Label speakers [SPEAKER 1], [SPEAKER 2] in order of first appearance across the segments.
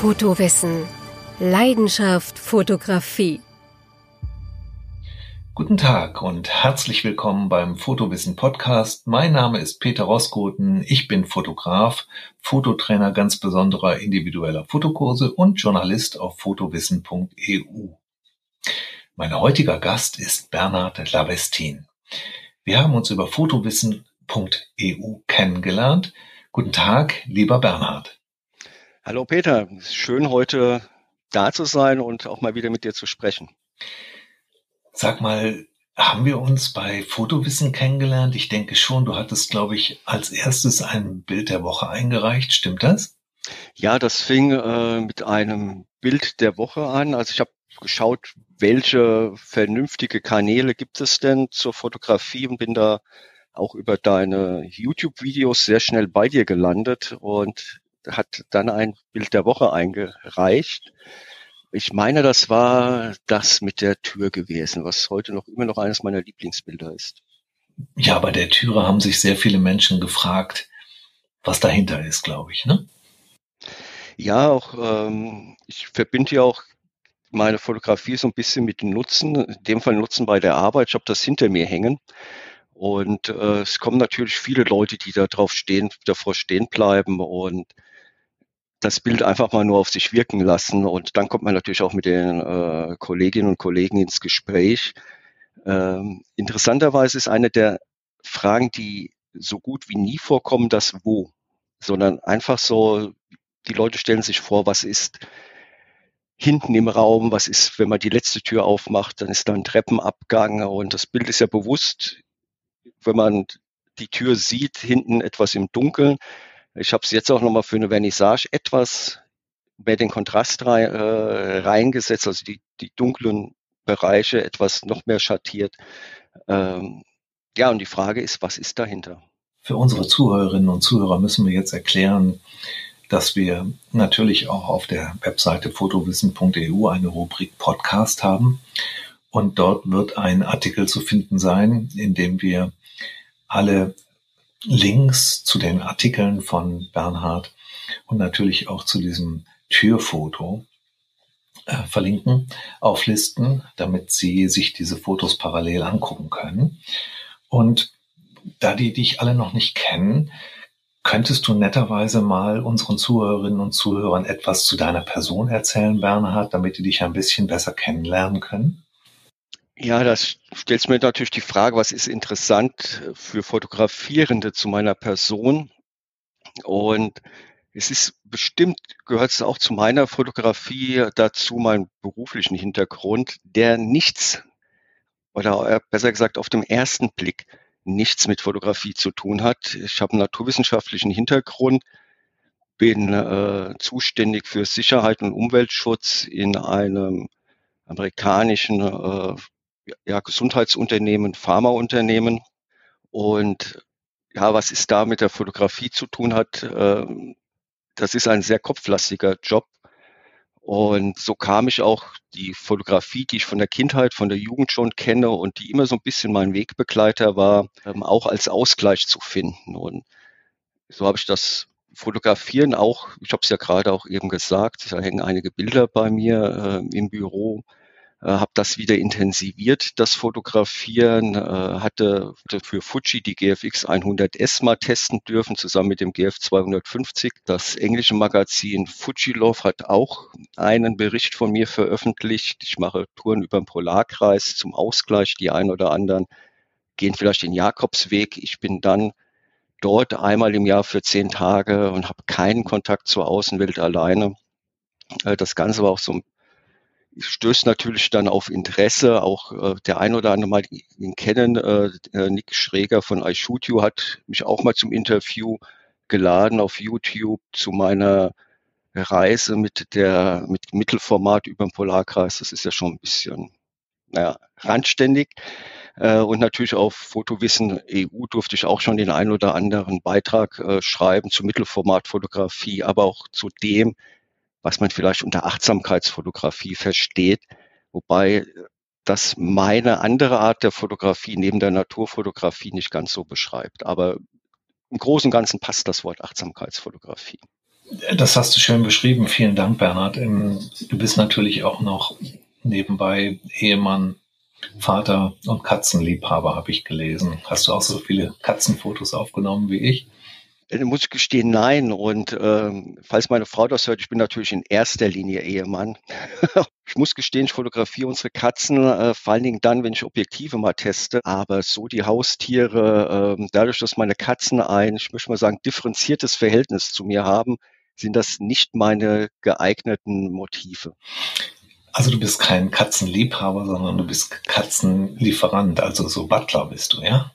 [SPEAKER 1] Fotowissen. Leidenschaft Fotografie.
[SPEAKER 2] Guten Tag und herzlich willkommen beim Fotowissen Podcast. Mein Name ist Peter Roskoten. Ich bin Fotograf, Fototrainer ganz besonderer individueller Fotokurse und Journalist auf fotowissen.eu. Mein heutiger Gast ist Bernhard Lavestin. Wir haben uns über fotowissen.eu kennengelernt. Guten Tag, lieber Bernhard.
[SPEAKER 3] Hallo Peter, schön heute da zu sein und auch mal wieder mit dir zu sprechen.
[SPEAKER 2] Sag mal, haben wir uns bei Fotowissen kennengelernt? Ich denke schon, du hattest, glaube ich, als erstes ein Bild der Woche eingereicht. Stimmt das?
[SPEAKER 3] Ja, das fing äh, mit einem Bild der Woche an. Also ich habe geschaut, welche vernünftige Kanäle gibt es denn zur Fotografie und bin da auch über deine YouTube-Videos sehr schnell bei dir gelandet und hat dann ein Bild der Woche eingereicht. Ich meine, das war das mit der Tür gewesen, was heute noch immer noch eines meiner Lieblingsbilder ist.
[SPEAKER 2] Ja, bei der Türe haben sich sehr viele Menschen gefragt, was dahinter ist, glaube ich, ne?
[SPEAKER 3] Ja, auch ähm, ich verbinde ja auch meine Fotografie so ein bisschen mit dem Nutzen, in dem Fall Nutzen bei der Arbeit. Ich habe das hinter mir hängen. Und äh, es kommen natürlich viele Leute, die da drauf stehen, davor stehen bleiben und das Bild einfach mal nur auf sich wirken lassen. Und dann kommt man natürlich auch mit den äh, Kolleginnen und Kollegen ins Gespräch. Ähm, interessanterweise ist eine der Fragen, die so gut wie nie vorkommen, das Wo, sondern einfach so, die Leute stellen sich vor, was ist hinten im Raum, was ist, wenn man die letzte Tür aufmacht, dann ist da ein Treppenabgang und das Bild ist ja bewusst, wenn man die Tür sieht, hinten etwas im Dunkeln. Ich habe es jetzt auch nochmal für eine Vernissage etwas mehr den Kontrast rein, äh, reingesetzt, also die, die dunklen Bereiche etwas noch mehr schattiert. Ähm, ja, und die Frage ist, was ist dahinter?
[SPEAKER 2] Für unsere Zuhörerinnen und Zuhörer müssen wir jetzt erklären, dass wir natürlich auch auf der Webseite fotowissen.eu eine Rubrik Podcast haben. Und dort wird ein Artikel zu finden sein, in dem wir alle Links zu den Artikeln von Bernhard und natürlich auch zu diesem Türfoto äh, verlinken, auflisten, damit Sie sich diese Fotos parallel angucken können. Und da die dich alle noch nicht kennen, Könntest du netterweise mal unseren Zuhörerinnen und Zuhörern etwas zu deiner Person erzählen, Bernhard, damit die dich ein bisschen besser kennenlernen können?
[SPEAKER 3] Ja, das stellt mir natürlich die Frage, was ist interessant für Fotografierende zu meiner Person? Und es ist bestimmt, gehört es auch zu meiner Fotografie dazu, meinen beruflichen Hintergrund, der nichts oder besser gesagt auf dem ersten Blick nichts mit Fotografie zu tun hat. Ich habe einen naturwissenschaftlichen Hintergrund, bin äh, zuständig für Sicherheit und Umweltschutz in einem amerikanischen äh, ja, Gesundheitsunternehmen, Pharmaunternehmen. Und ja, was es da mit der Fotografie zu tun hat, äh, das ist ein sehr kopflastiger Job. Und so kam ich auch die Fotografie, die ich von der Kindheit, von der Jugend schon kenne und die immer so ein bisschen mein Wegbegleiter war, ähm, auch als Ausgleich zu finden. Und so habe ich das Fotografieren auch, ich habe es ja gerade auch eben gesagt, da hängen einige Bilder bei mir äh, im Büro, äh, habe das wieder intensiviert, das Fotografieren, äh, hatte für Fuji die GFX 100S mal testen dürfen, zusammen mit dem GF 250. Das englische Magazin Fujilove hat auch einen Bericht von mir veröffentlicht. Ich mache Touren über den Polarkreis zum Ausgleich. Die einen oder anderen gehen vielleicht den Jakobsweg. Ich bin dann dort einmal im Jahr für zehn Tage und habe keinen Kontakt zur Außenwelt alleine. Äh, das Ganze war auch so ein stößt natürlich dann auf Interesse. Auch äh, der ein oder andere mal ihn kennen. Äh, äh Nick Schräger von iShootU hat mich auch mal zum Interview geladen auf YouTube zu meiner Reise mit der mit Mittelformat über den Polarkreis. Das ist ja schon ein bisschen naja, randständig. Äh, und natürlich auf Fotowissen EU durfte ich auch schon den ein oder anderen Beitrag äh, schreiben zu Mittelformatfotografie, aber auch zu dem, was man vielleicht unter Achtsamkeitsfotografie versteht, wobei das meine andere Art der Fotografie neben der Naturfotografie nicht ganz so beschreibt. Aber im Großen und Ganzen passt das Wort Achtsamkeitsfotografie.
[SPEAKER 2] Das hast du schön beschrieben. Vielen Dank, Bernhard. Ähm, du bist natürlich auch noch nebenbei Ehemann, Vater und Katzenliebhaber, habe ich gelesen. Hast du auch so viele Katzenfotos aufgenommen wie ich?
[SPEAKER 3] Muss ich gestehen, nein. Und ähm, falls meine Frau das hört, ich bin natürlich in erster Linie Ehemann. ich muss gestehen, ich fotografiere unsere Katzen, äh, vor allen Dingen dann, wenn ich Objektive mal teste. Aber so die Haustiere, äh, dadurch, dass meine Katzen ein, ich möchte mal sagen, differenziertes Verhältnis zu mir haben, sind das nicht meine geeigneten Motive.
[SPEAKER 2] Also du bist kein Katzenliebhaber, sondern du bist Katzenlieferant, also so Butler bist du, ja?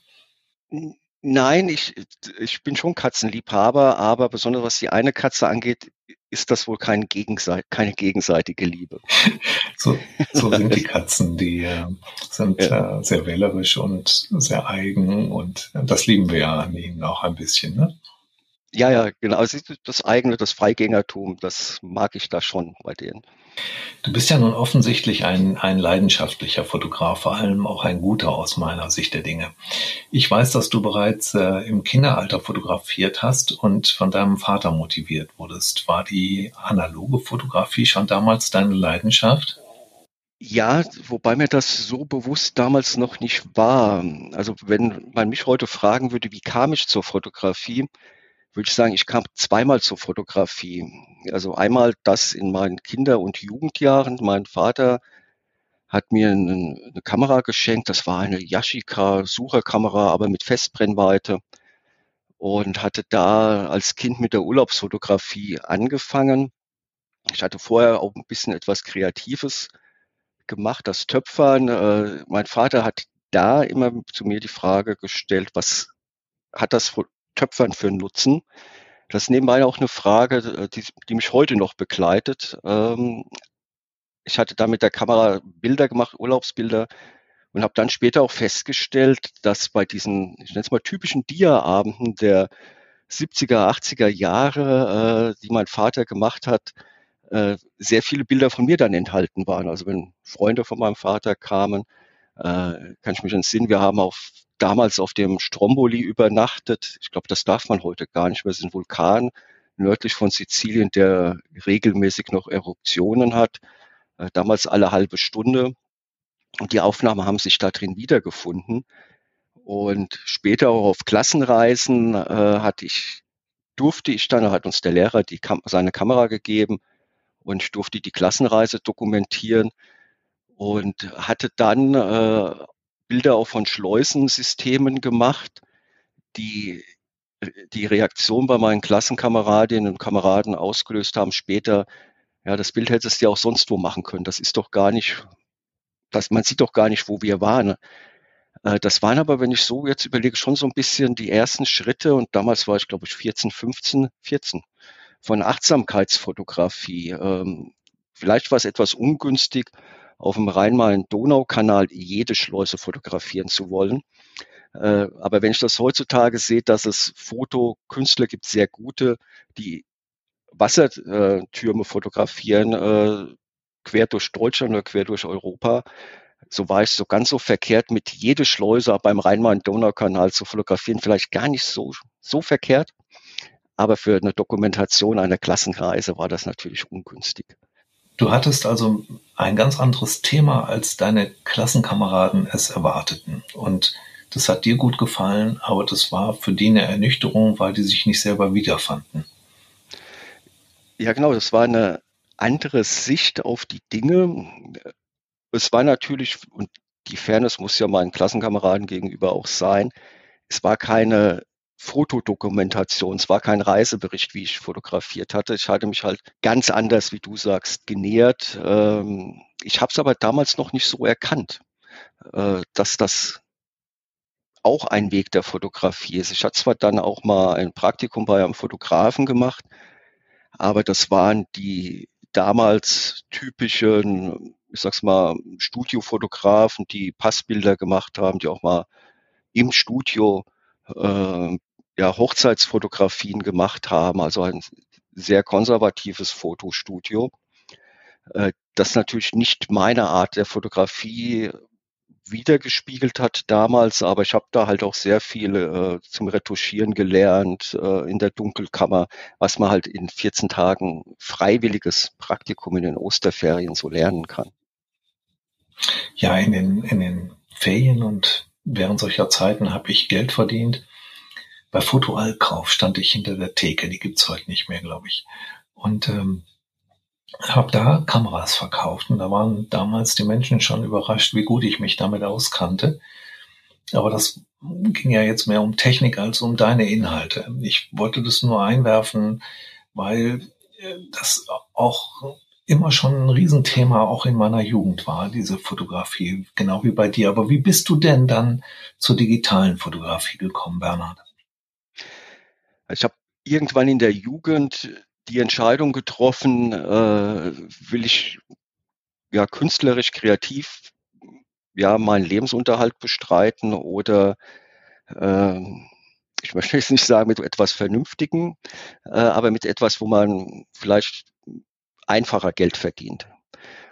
[SPEAKER 3] Nein, ich, ich bin schon Katzenliebhaber, aber besonders was die eine Katze angeht, ist das wohl kein Gegenseit keine gegenseitige Liebe.
[SPEAKER 2] So, so sind die Katzen, die äh, sind ja. äh, sehr wählerisch und sehr eigen und das lieben wir ja an ihnen auch ein bisschen, ne?
[SPEAKER 3] Ja, ja, genau. Also das eigene, das Freigängertum, das mag ich da schon bei denen.
[SPEAKER 2] Du bist ja nun offensichtlich ein, ein leidenschaftlicher Fotograf, vor allem auch ein guter aus meiner Sicht der Dinge. Ich weiß, dass du bereits äh, im Kinderalter fotografiert hast und von deinem Vater motiviert wurdest. War die analoge Fotografie schon damals deine Leidenschaft?
[SPEAKER 3] Ja, wobei mir das so bewusst damals noch nicht war. Also wenn man mich heute fragen würde, wie kam ich zur Fotografie, würde ich sagen, ich kam zweimal zur Fotografie. Also einmal das in meinen Kinder- und Jugendjahren. Mein Vater hat mir eine, eine Kamera geschenkt. Das war eine Yashica Sucherkamera, aber mit Festbrennweite. Und hatte da als Kind mit der Urlaubsfotografie angefangen. Ich hatte vorher auch ein bisschen etwas Kreatives gemacht, das Töpfern. Äh, mein Vater hat da immer zu mir die Frage gestellt, was hat das Töpfern für Nutzen? Das ist nebenbei auch eine Frage, äh, die, die mich heute noch begleitet. Ähm, ich hatte da mit der Kamera Bilder gemacht, Urlaubsbilder, und habe dann später auch festgestellt, dass bei diesen, ich nenne es mal typischen Dia-Abenden der 70er, 80er Jahre, äh, die mein Vater gemacht hat, äh, sehr viele Bilder von mir dann enthalten waren. Also wenn Freunde von meinem Vater kamen, äh, kann ich mich entsinnen, wir haben auf damals auf dem Stromboli übernachtet. Ich glaube, das darf man heute gar nicht mehr. Es ist ein Vulkan nördlich von Sizilien, der regelmäßig noch Eruptionen hat. Äh, damals alle halbe Stunde. Und die Aufnahmen haben sich da drin wiedergefunden. Und später auch auf Klassenreisen äh, hatte ich, durfte ich dann, hat uns der Lehrer die Kam seine Kamera gegeben und ich durfte die Klassenreise dokumentieren und hatte dann äh, Bilder auch von Schleusensystemen gemacht, die die Reaktion bei meinen Klassenkameradinnen und Kameraden ausgelöst haben später, ja, das Bild hättest du ja auch sonst wo machen können. Das ist doch gar nicht, das, man sieht doch gar nicht, wo wir waren. Äh, das waren aber, wenn ich so jetzt überlege, schon so ein bisschen die ersten Schritte und damals war ich, glaube ich, 14, 15, 14 von Achtsamkeitsfotografie. Ähm, vielleicht war es etwas ungünstig, auf dem Rhein-Main-Donau-Kanal jede Schleuse fotografieren zu wollen. Äh, aber wenn ich das heutzutage sehe, dass es Fotokünstler gibt, sehr gute, die Wassertürme fotografieren, äh, quer durch Deutschland oder quer durch Europa, so war ich so ganz so verkehrt, mit jede Schleuse beim Rhein-Main-Donau-Kanal zu fotografieren, vielleicht gar nicht so, so verkehrt. Aber für eine Dokumentation einer Klassenreise war das natürlich ungünstig.
[SPEAKER 2] Du hattest also ein ganz anderes Thema, als deine Klassenkameraden es erwarteten. Und das hat dir gut gefallen, aber das war für die eine Ernüchterung, weil die sich nicht selber wiederfanden.
[SPEAKER 3] Ja, genau, das war eine andere Sicht auf die Dinge. Es war natürlich, und die Fairness muss ja meinen Klassenkameraden gegenüber auch sein, es war keine Fotodokumentation. Es war kein Reisebericht, wie ich fotografiert hatte. Ich hatte mich halt ganz anders, wie du sagst, genähert. Ähm, ich habe es aber damals noch nicht so erkannt, äh, dass das auch ein Weg der Fotografie ist. Ich hatte zwar dann auch mal ein Praktikum bei einem Fotografen gemacht, aber das waren die damals typischen, ich sag's mal, Studiofotografen, die Passbilder gemacht haben, die auch mal im Studio äh, ja, Hochzeitsfotografien gemacht haben, also ein sehr konservatives Fotostudio. Äh, das natürlich nicht meine Art der Fotografie wiedergespiegelt hat damals, aber ich habe da halt auch sehr viel äh, zum Retuschieren gelernt äh, in der Dunkelkammer, was man halt in 14 Tagen freiwilliges Praktikum in den Osterferien so lernen kann.
[SPEAKER 2] Ja, in den, in den Ferien und während solcher Zeiten habe ich Geld verdient. Bei Foto Allkauf stand ich hinter der Theke, die gibt's heute nicht mehr, glaube ich. Und ähm, habe da Kameras verkauft und da waren damals die Menschen schon überrascht, wie gut ich mich damit auskannte. Aber das ging ja jetzt mehr um Technik als um deine Inhalte. Ich wollte das nur einwerfen, weil äh, das auch immer schon ein Riesenthema auch in meiner Jugend war, diese Fotografie, genau wie bei dir. Aber wie bist du denn dann zur digitalen Fotografie gekommen, Bernhard?
[SPEAKER 3] Ich habe irgendwann in der Jugend die Entscheidung getroffen, äh, will ich ja künstlerisch, kreativ ja meinen Lebensunterhalt bestreiten oder äh, ich möchte jetzt nicht sagen mit etwas Vernünftigen, äh, aber mit etwas, wo man vielleicht einfacher Geld verdient.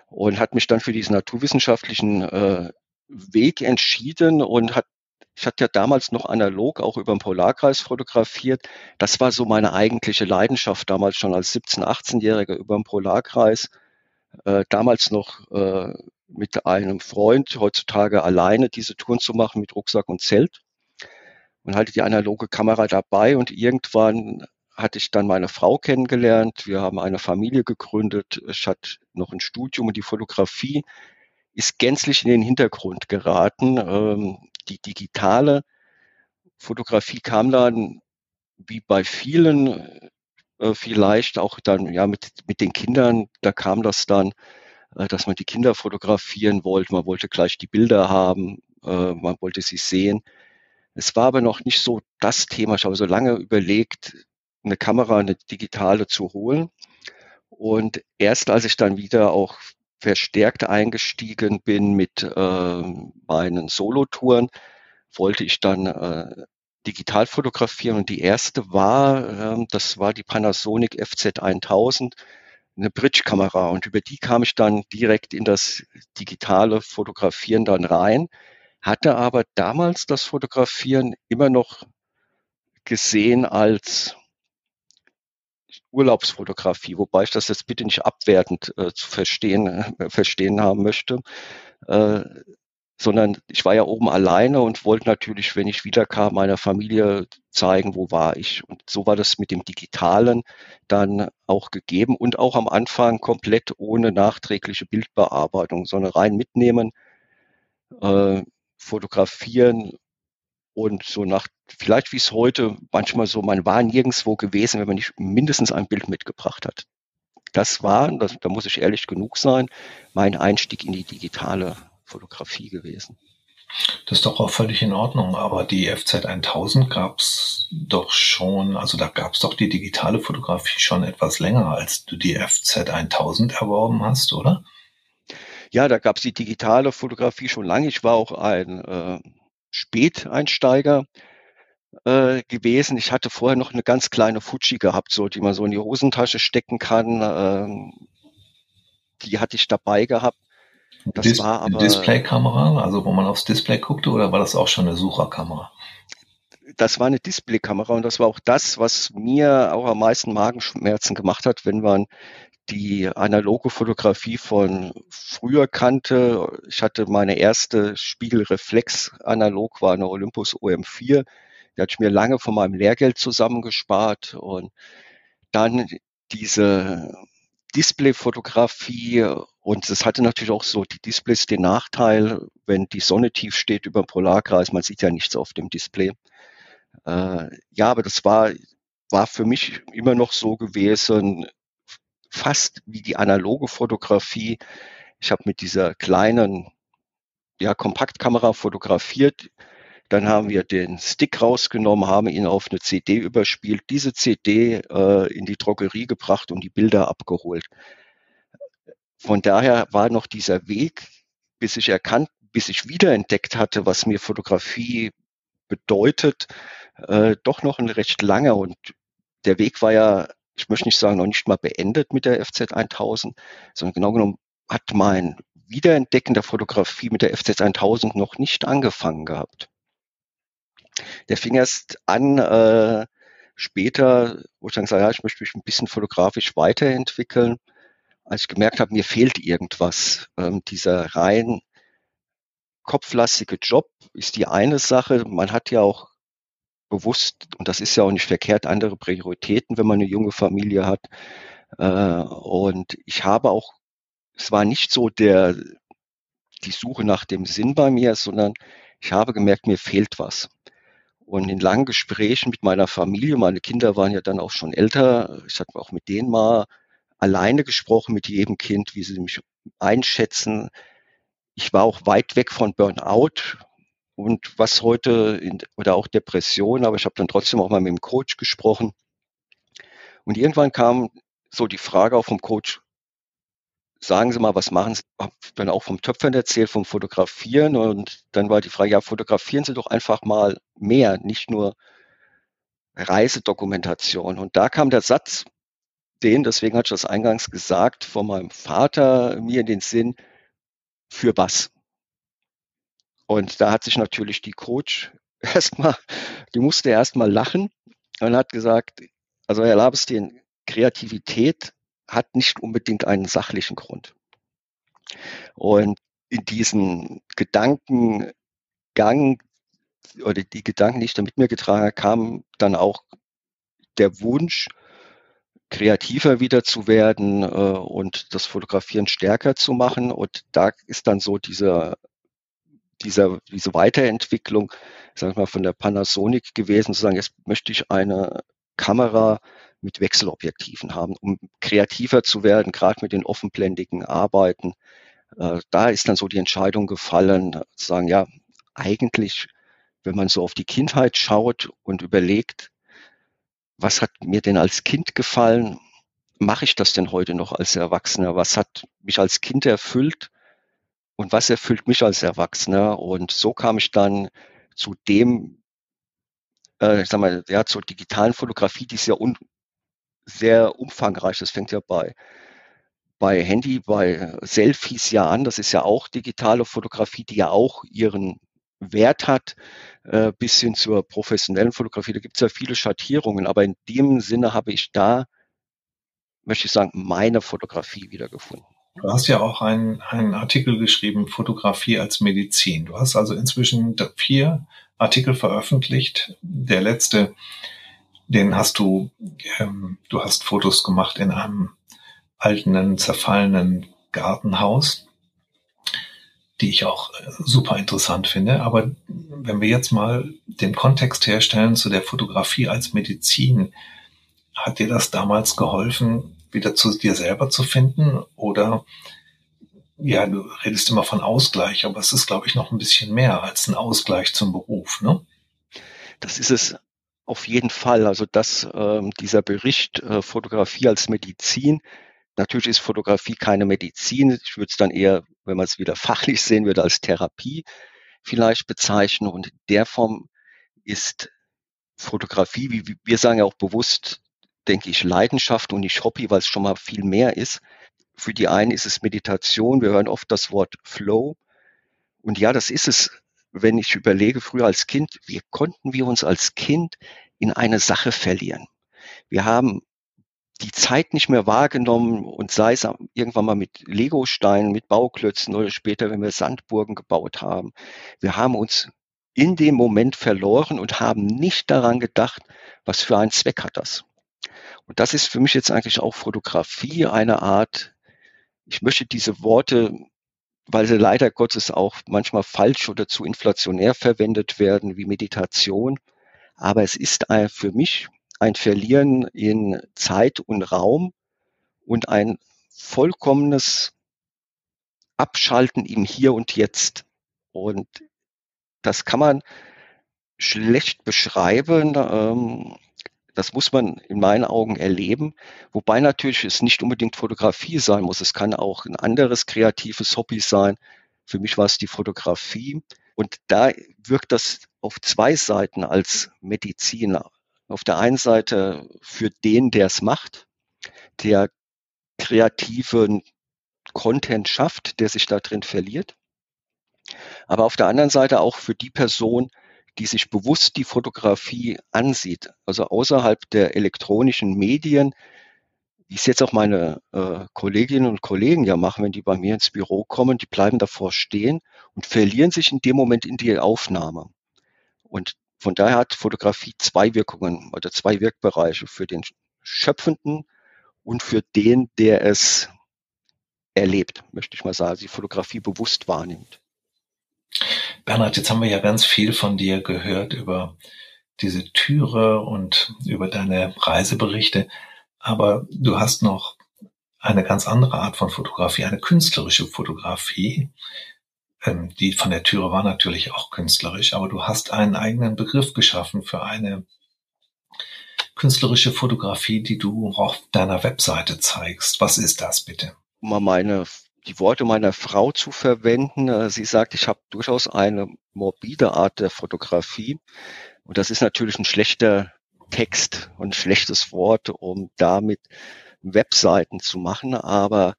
[SPEAKER 3] Und hat mich dann für diesen naturwissenschaftlichen äh, Weg entschieden und hat ich hatte ja damals noch analog auch über den Polarkreis fotografiert. Das war so meine eigentliche Leidenschaft damals schon als 17-, 18-Jähriger über den Polarkreis. Äh, damals noch äh, mit einem Freund, heutzutage alleine diese Touren zu machen mit Rucksack und Zelt und hatte die analoge Kamera dabei und irgendwann hatte ich dann meine Frau kennengelernt. Wir haben eine Familie gegründet. Ich hatte noch ein Studium und die Fotografie ist gänzlich in den Hintergrund geraten. Die digitale Fotografie kam dann wie bei vielen äh, vielleicht auch dann ja mit, mit den Kindern, da kam das dann, äh, dass man die Kinder fotografieren wollte, man wollte gleich die Bilder haben, äh, man wollte sie sehen. Es war aber noch nicht so das Thema. Ich habe so lange überlegt, eine Kamera, eine digitale zu holen. Und erst als ich dann wieder auch verstärkt eingestiegen bin mit äh, meinen Solotouren, wollte ich dann äh, digital fotografieren. Und die erste war, äh, das war die Panasonic FZ1000, eine Bridge-Kamera. Und über die kam ich dann direkt in das digitale Fotografieren dann rein, hatte aber damals das Fotografieren immer noch gesehen als Urlaubsfotografie, wobei ich das jetzt bitte nicht abwertend äh, zu verstehen, äh, verstehen haben möchte, äh, sondern ich war ja oben alleine und wollte natürlich, wenn ich wiederkam, meiner Familie zeigen, wo war ich. Und so war das mit dem Digitalen dann auch gegeben und auch am Anfang komplett ohne nachträgliche Bildbearbeitung, sondern rein mitnehmen, äh, fotografieren und so nach, vielleicht wie es heute manchmal so, man war nirgendwo gewesen, wenn man nicht mindestens ein Bild mitgebracht hat. Das war, das, da muss ich ehrlich genug sein, mein Einstieg in die digitale Fotografie gewesen.
[SPEAKER 2] Das ist doch auch völlig in Ordnung, aber die FZ 1000 gab es doch schon, also da gab es doch die digitale Fotografie schon etwas länger, als du die FZ 1000 erworben hast, oder?
[SPEAKER 3] Ja, da gab es die digitale Fotografie schon lange. Ich war auch ein äh, Späteinsteiger äh, gewesen. Ich hatte vorher noch eine ganz kleine Fuji gehabt, so die man so in die Hosentasche stecken kann. Ähm, die hatte ich dabei gehabt.
[SPEAKER 2] Das Dis war aber Displaykamera, also wo man aufs Display guckte, oder war das auch schon eine Sucherkamera?
[SPEAKER 3] Das war eine Displaykamera und das war auch das, was mir auch am meisten Magenschmerzen gemacht hat, wenn man die analoge Fotografie von früher kannte. Ich hatte meine erste Spiegelreflex analog, war eine Olympus OM4. Die hatte ich mir lange von meinem Lehrgeld zusammengespart und dann diese Displayfotografie und es hatte natürlich auch so die Displays den Nachteil, wenn die Sonne tief steht über dem Polarkreis, man sieht ja nichts auf dem Display. Äh, ja, aber das war, war für mich immer noch so gewesen, fast wie die analoge Fotografie. Ich habe mit dieser kleinen ja, Kompaktkamera fotografiert. Dann haben wir den Stick rausgenommen, haben ihn auf eine CD überspielt, diese CD äh, in die Drogerie gebracht und die Bilder abgeholt. Von daher war noch dieser Weg, bis ich erkannt, bis ich wiederentdeckt hatte, was mir Fotografie bedeutet, äh, doch noch ein recht langer. Und der Weg war ja ich möchte nicht sagen, noch nicht mal beendet mit der FZ 1000, sondern genau genommen hat mein Wiederentdecken der Fotografie mit der FZ 1000 noch nicht angefangen gehabt. Der fing erst an äh, später, wo ich dann gesagt ja, ich möchte mich ein bisschen fotografisch weiterentwickeln, als ich gemerkt habe, mir fehlt irgendwas. Ähm, dieser rein kopflastige Job ist die eine Sache. Man hat ja auch bewusst, und das ist ja auch nicht verkehrt, andere Prioritäten, wenn man eine junge Familie hat. Äh, und ich habe auch, es war nicht so der, die Suche nach dem Sinn bei mir, sondern ich habe gemerkt, mir fehlt was. Und in langen Gesprächen mit meiner Familie, meine Kinder waren ja dann auch schon älter, ich hatte auch mit denen mal alleine gesprochen, mit jedem Kind, wie sie mich einschätzen. Ich war auch weit weg von Burnout und was heute, in, oder auch Depression, aber ich habe dann trotzdem auch mal mit dem Coach gesprochen. Und irgendwann kam so die Frage auch vom Coach, sagen Sie mal, was machen Sie? Hab dann auch vom Töpfern erzählt, vom Fotografieren und dann war die Frage, ja, fotografieren Sie doch einfach mal mehr, nicht nur Reisedokumentation. Und da kam der Satz, den, deswegen hatte ich das eingangs gesagt, von meinem Vater mir in den Sinn, für was? Und da hat sich natürlich die Coach erstmal, die musste erstmal lachen und hat gesagt, also Herr Labestein, Kreativität hat nicht unbedingt einen sachlichen Grund. Und in diesen Gedankengang oder die Gedanken, die ich da mit mir getragen habe, kam dann auch der Wunsch, kreativer wieder zu werden äh, und das Fotografieren stärker zu machen. Und da ist dann so dieser, dieser, diese Weiterentwicklung, sag ich mal, von der Panasonic gewesen, zu sagen, jetzt möchte ich eine Kamera mit Wechselobjektiven haben, um kreativer zu werden, gerade mit den offenblendigen Arbeiten. Äh, da ist dann so die Entscheidung gefallen, zu sagen, ja, eigentlich, wenn man so auf die Kindheit schaut und überlegt, was hat mir denn als Kind gefallen? Mache ich das denn heute noch als Erwachsener? Was hat mich als Kind erfüllt? Und was erfüllt mich als Erwachsener? Und so kam ich dann zu dem, äh, ich sag mal, ja, zur digitalen Fotografie, die ist ja un sehr umfangreich. Das fängt ja bei, bei Handy, bei Selfies ja an. Das ist ja auch digitale Fotografie, die ja auch ihren Wert hat, äh, bis hin zur professionellen Fotografie. Da gibt es ja viele Schattierungen, aber in dem Sinne habe ich da, möchte ich sagen, meine Fotografie wiedergefunden.
[SPEAKER 2] Du hast ja auch einen, einen Artikel geschrieben, Fotografie als Medizin. Du hast also inzwischen vier Artikel veröffentlicht. Der letzte den hast du, ähm, du hast Fotos gemacht in einem alten, zerfallenen Gartenhaus, die ich auch äh, super interessant finde. Aber wenn wir jetzt mal den Kontext herstellen zu der Fotografie als Medizin, hat dir das damals geholfen, wieder zu dir selber zu finden? Oder ja, du redest immer von Ausgleich, aber es ist, glaube ich, noch ein bisschen mehr als ein Ausgleich zum Beruf, ne?
[SPEAKER 3] Das ist es auf jeden Fall. Also dass ähm, dieser Bericht äh, Fotografie als Medizin, natürlich ist Fotografie keine Medizin. Ich würde es dann eher, wenn man es wieder fachlich sehen würde, als Therapie vielleicht bezeichnen. Und in der Form ist Fotografie, wie wir sagen ja auch bewusst, denke ich, Leidenschaft und nicht Hobby, weil es schon mal viel mehr ist. Für die einen ist es Meditation. Wir hören oft das Wort Flow. Und ja, das ist es wenn ich überlege, früher als Kind, wie konnten wir uns als Kind in eine Sache verlieren? Wir haben die Zeit nicht mehr wahrgenommen und sei es irgendwann mal mit Legosteinen, mit Bauklötzen oder später, wenn wir Sandburgen gebaut haben. Wir haben uns in dem Moment verloren und haben nicht daran gedacht, was für einen Zweck hat das. Und das ist für mich jetzt eigentlich auch Fotografie eine Art, ich möchte diese Worte weil sie leider Gottes auch manchmal falsch oder zu inflationär verwendet werden wie Meditation. Aber es ist für mich ein Verlieren in Zeit und Raum und ein vollkommenes Abschalten im Hier und Jetzt. Und das kann man schlecht beschreiben. Das muss man in meinen Augen erleben, wobei natürlich es nicht unbedingt Fotografie sein muss. Es kann auch ein anderes kreatives Hobby sein. Für mich war es die Fotografie. Und da wirkt das auf zwei Seiten als Mediziner. Auf der einen Seite für den, der es macht, der kreativen Content schafft, der sich da drin verliert. Aber auf der anderen Seite auch für die Person, die sich bewusst die Fotografie ansieht, also außerhalb der elektronischen Medien, wie es jetzt auch meine äh, Kolleginnen und Kollegen ja machen, wenn die bei mir ins Büro kommen, die bleiben davor stehen und verlieren sich in dem Moment in die Aufnahme. Und von daher hat Fotografie zwei Wirkungen oder zwei Wirkbereiche für den Schöpfenden und für den, der es erlebt, möchte ich mal sagen, die Fotografie bewusst wahrnimmt.
[SPEAKER 2] Bernhard, jetzt haben wir ja ganz viel von dir gehört über diese Türe und über deine Reiseberichte. Aber du hast noch eine ganz andere Art von Fotografie, eine künstlerische Fotografie. Ähm, die von der Türe war natürlich auch künstlerisch, aber du hast einen eigenen Begriff geschaffen für eine künstlerische Fotografie, die du auf deiner Webseite zeigst. Was ist das bitte?
[SPEAKER 3] Meine, die Worte meiner Frau zu verwenden. Äh, sie sagt, ich habe durchaus eine morbide Art der Fotografie. Und das ist natürlich ein schlechter Text und ein schlechtes Wort, um damit Webseiten zu machen. Aber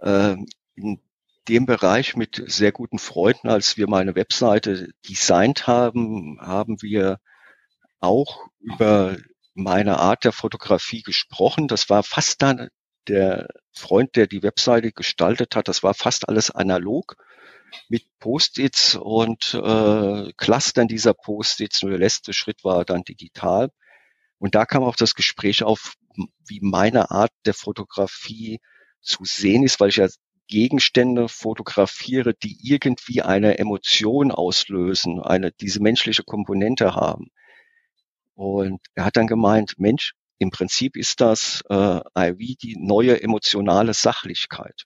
[SPEAKER 3] äh, in dem Bereich mit sehr guten Freunden, als wir meine Webseite designt haben, haben wir auch über meine Art der Fotografie gesprochen. Das war fast dann der Freund, der die Webseite gestaltet hat. Das war fast alles analog mit Post-its und äh, Clustern dieser Post-its. Nur der letzte Schritt war dann digital. Und da kam auch das Gespräch auf, wie meine Art der Fotografie zu sehen ist, weil ich ja Gegenstände fotografiere, die irgendwie eine Emotion auslösen, eine, diese menschliche Komponente haben. Und er hat dann gemeint, Mensch, im Prinzip ist das äh, wie die neue emotionale Sachlichkeit.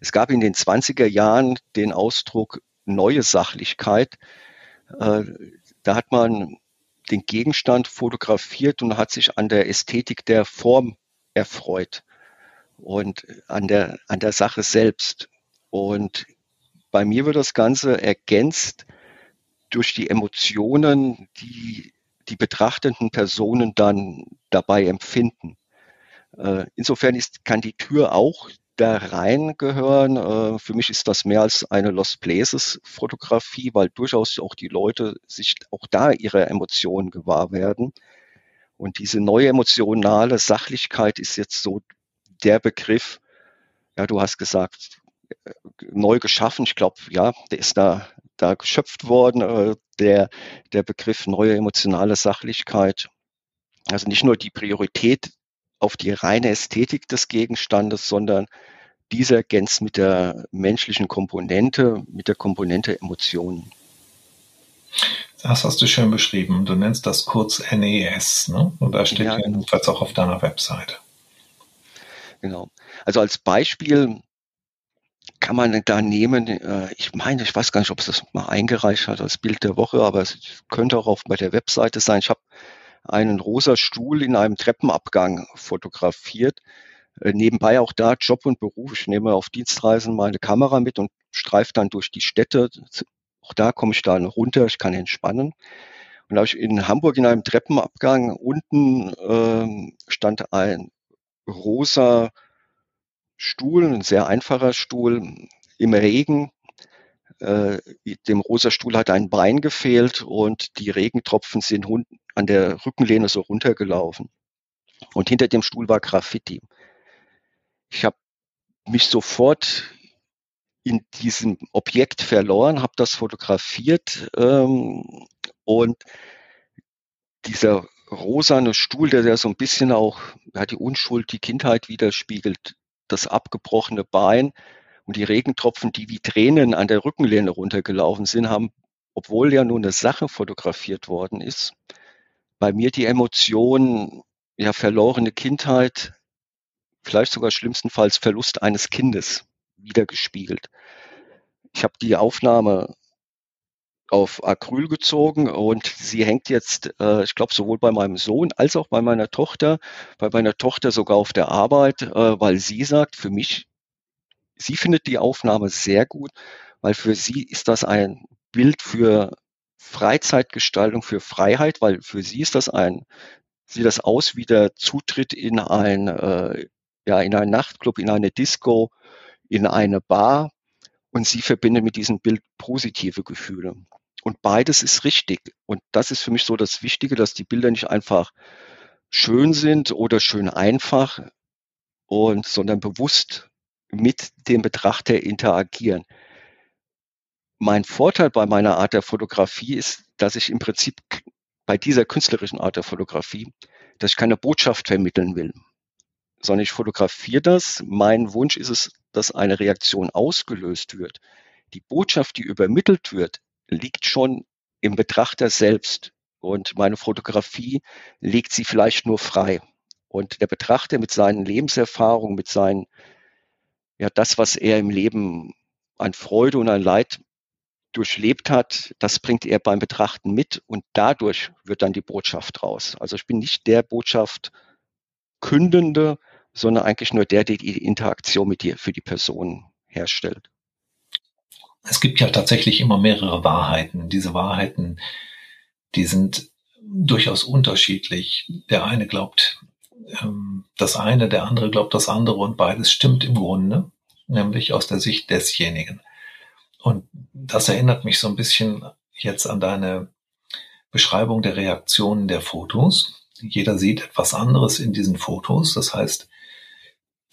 [SPEAKER 3] Es gab in den 20er Jahren den Ausdruck neue Sachlichkeit. Äh, da hat man den Gegenstand fotografiert und hat sich an der Ästhetik der Form erfreut und an der, an der Sache selbst. Und bei mir wird das Ganze ergänzt durch die Emotionen, die die betrachtenden Personen dann dabei empfinden. Äh, insofern ist, kann die Tür auch da reingehören. Äh, für mich ist das mehr als eine Lost Places Fotografie, weil durchaus auch die Leute sich auch da ihre Emotionen gewahr werden. Und diese neue emotionale Sachlichkeit ist jetzt so der Begriff, ja, du hast gesagt, äh, neu geschaffen. Ich glaube, ja, der ist da, da geschöpft worden, äh, der, der Begriff neue emotionale Sachlichkeit. Also nicht nur die Priorität auf die reine Ästhetik des Gegenstandes, sondern dieser ergänzt mit der menschlichen Komponente, mit der Komponente Emotionen.
[SPEAKER 2] Das hast du schön beschrieben. Du nennst das kurz NES, ne? Und da steht ja, genau. jedenfalls auch auf deiner Webseite.
[SPEAKER 3] Genau. Also als Beispiel kann man da nehmen, äh, ich meine, ich weiß gar nicht, ob es das mal eingereicht hat als Bild der Woche, aber es könnte auch auf bei der Webseite sein. Ich habe einen rosa Stuhl in einem Treppenabgang fotografiert. Äh, nebenbei auch da Job und Beruf. Ich nehme auf Dienstreisen meine Kamera mit und streife dann durch die Städte. Auch da komme ich dann runter, ich kann entspannen. Und da habe ich in Hamburg in einem Treppenabgang unten ähm, stand ein rosa Stuhl, ein sehr einfacher Stuhl im Regen. Äh, dem rosa Stuhl hat ein Bein gefehlt und die Regentropfen sind an der Rückenlehne so runtergelaufen. Und hinter dem Stuhl war Graffiti. Ich habe mich sofort in diesem Objekt verloren, habe das fotografiert ähm, und dieser rosane Stuhl, der, der so ein bisschen auch ja, die Unschuld, die Kindheit widerspiegelt, das abgebrochene Bein und die Regentropfen, die wie Tränen an der Rückenlehne runtergelaufen sind, haben, obwohl ja nur eine Sache fotografiert worden ist, bei mir die Emotion, ja, verlorene Kindheit, vielleicht sogar schlimmstenfalls Verlust eines Kindes wiedergespiegelt. Ich habe die Aufnahme auf Acryl gezogen und sie hängt jetzt, äh, ich glaube, sowohl bei meinem Sohn als auch bei meiner Tochter, bei meiner Tochter sogar auf der Arbeit, äh, weil sie sagt, für mich, sie findet die Aufnahme sehr gut, weil für sie ist das ein Bild für Freizeitgestaltung, für Freiheit, weil für sie ist das ein, sieht das aus wie der Zutritt in ein, äh, ja, in einen Nachtclub, in eine Disco, in eine Bar und sie verbindet mit diesem Bild positive Gefühle. Und beides ist richtig. Und das ist für mich so das Wichtige, dass die Bilder nicht einfach schön sind oder schön einfach und, sondern bewusst mit dem Betrachter interagieren. Mein Vorteil bei meiner Art der Fotografie ist, dass ich im Prinzip bei dieser künstlerischen Art der Fotografie, dass ich keine Botschaft vermitteln will, sondern ich fotografiere das. Mein Wunsch ist es, dass eine Reaktion ausgelöst wird. Die Botschaft, die übermittelt wird, liegt schon im Betrachter selbst. Und meine Fotografie legt sie vielleicht nur frei. Und der Betrachter mit seinen Lebenserfahrungen, mit seinen, ja, das, was er im Leben an Freude und an Leid durchlebt hat, das bringt er beim Betrachten mit und dadurch wird dann die Botschaft raus. Also ich bin nicht der Botschaft Kündende, sondern eigentlich nur der, der die Interaktion mit dir für die Person herstellt.
[SPEAKER 2] Es gibt ja tatsächlich immer mehrere Wahrheiten. Diese Wahrheiten, die sind durchaus unterschiedlich. Der eine glaubt ähm, das eine, der andere glaubt das andere und beides stimmt im Grunde, nämlich aus der Sicht desjenigen. Und das erinnert mich so ein bisschen jetzt an deine Beschreibung der Reaktionen der Fotos. Jeder sieht etwas anderes in diesen Fotos. Das heißt,